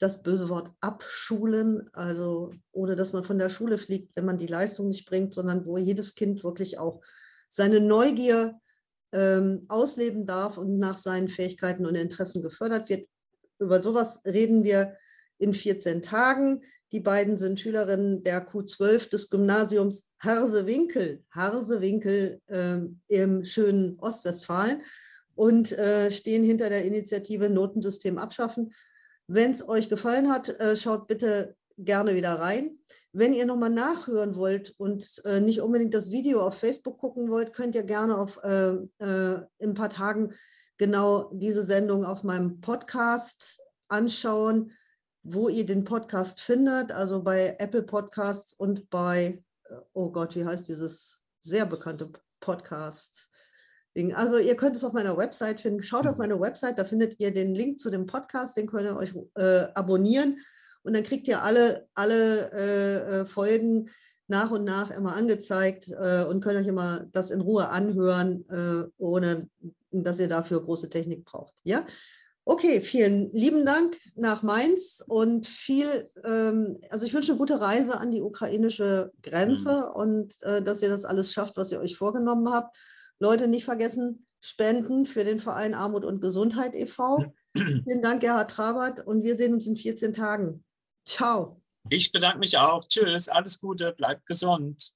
das böse Wort abschulen, also ohne dass man von der Schule fliegt, wenn man die Leistung nicht bringt, sondern wo jedes Kind wirklich auch seine Neugier ähm, ausleben darf und nach seinen Fähigkeiten und Interessen gefördert wird. Über sowas reden wir in 14 Tagen. Die beiden sind Schülerinnen der Q12 des Gymnasiums Harsewinkel, Harsewinkel äh, im schönen Ostwestfalen und äh, stehen hinter der Initiative Notensystem abschaffen. Wenn es euch gefallen hat, äh, schaut bitte gerne wieder rein. Wenn ihr nochmal nachhören wollt und äh, nicht unbedingt das Video auf Facebook gucken wollt, könnt ihr gerne auf, äh, äh, in ein paar Tagen genau diese Sendung auf meinem Podcast anschauen wo ihr den Podcast findet, also bei Apple Podcasts und bei, äh, oh Gott, wie heißt dieses sehr bekannte Podcast? Also ihr könnt es auf meiner Website finden. Schaut auf meine Website, da findet ihr den Link zu dem Podcast, den könnt ihr euch äh, abonnieren und dann kriegt ihr alle, alle äh, äh Folgen nach und nach immer angezeigt äh, und könnt euch immer das in Ruhe anhören, äh, ohne dass ihr dafür große Technik braucht. Ja, Okay, vielen lieben Dank nach Mainz und viel, ähm, also ich wünsche eine gute Reise an die ukrainische Grenze mhm. und äh, dass ihr das alles schafft, was ihr euch vorgenommen habt. Leute, nicht vergessen, Spenden für den Verein Armut und Gesundheit e.V. Vielen Dank, Gerhard Trabert, und wir sehen uns in 14 Tagen. Ciao. Ich bedanke mich auch. Tschüss, alles Gute, bleibt gesund.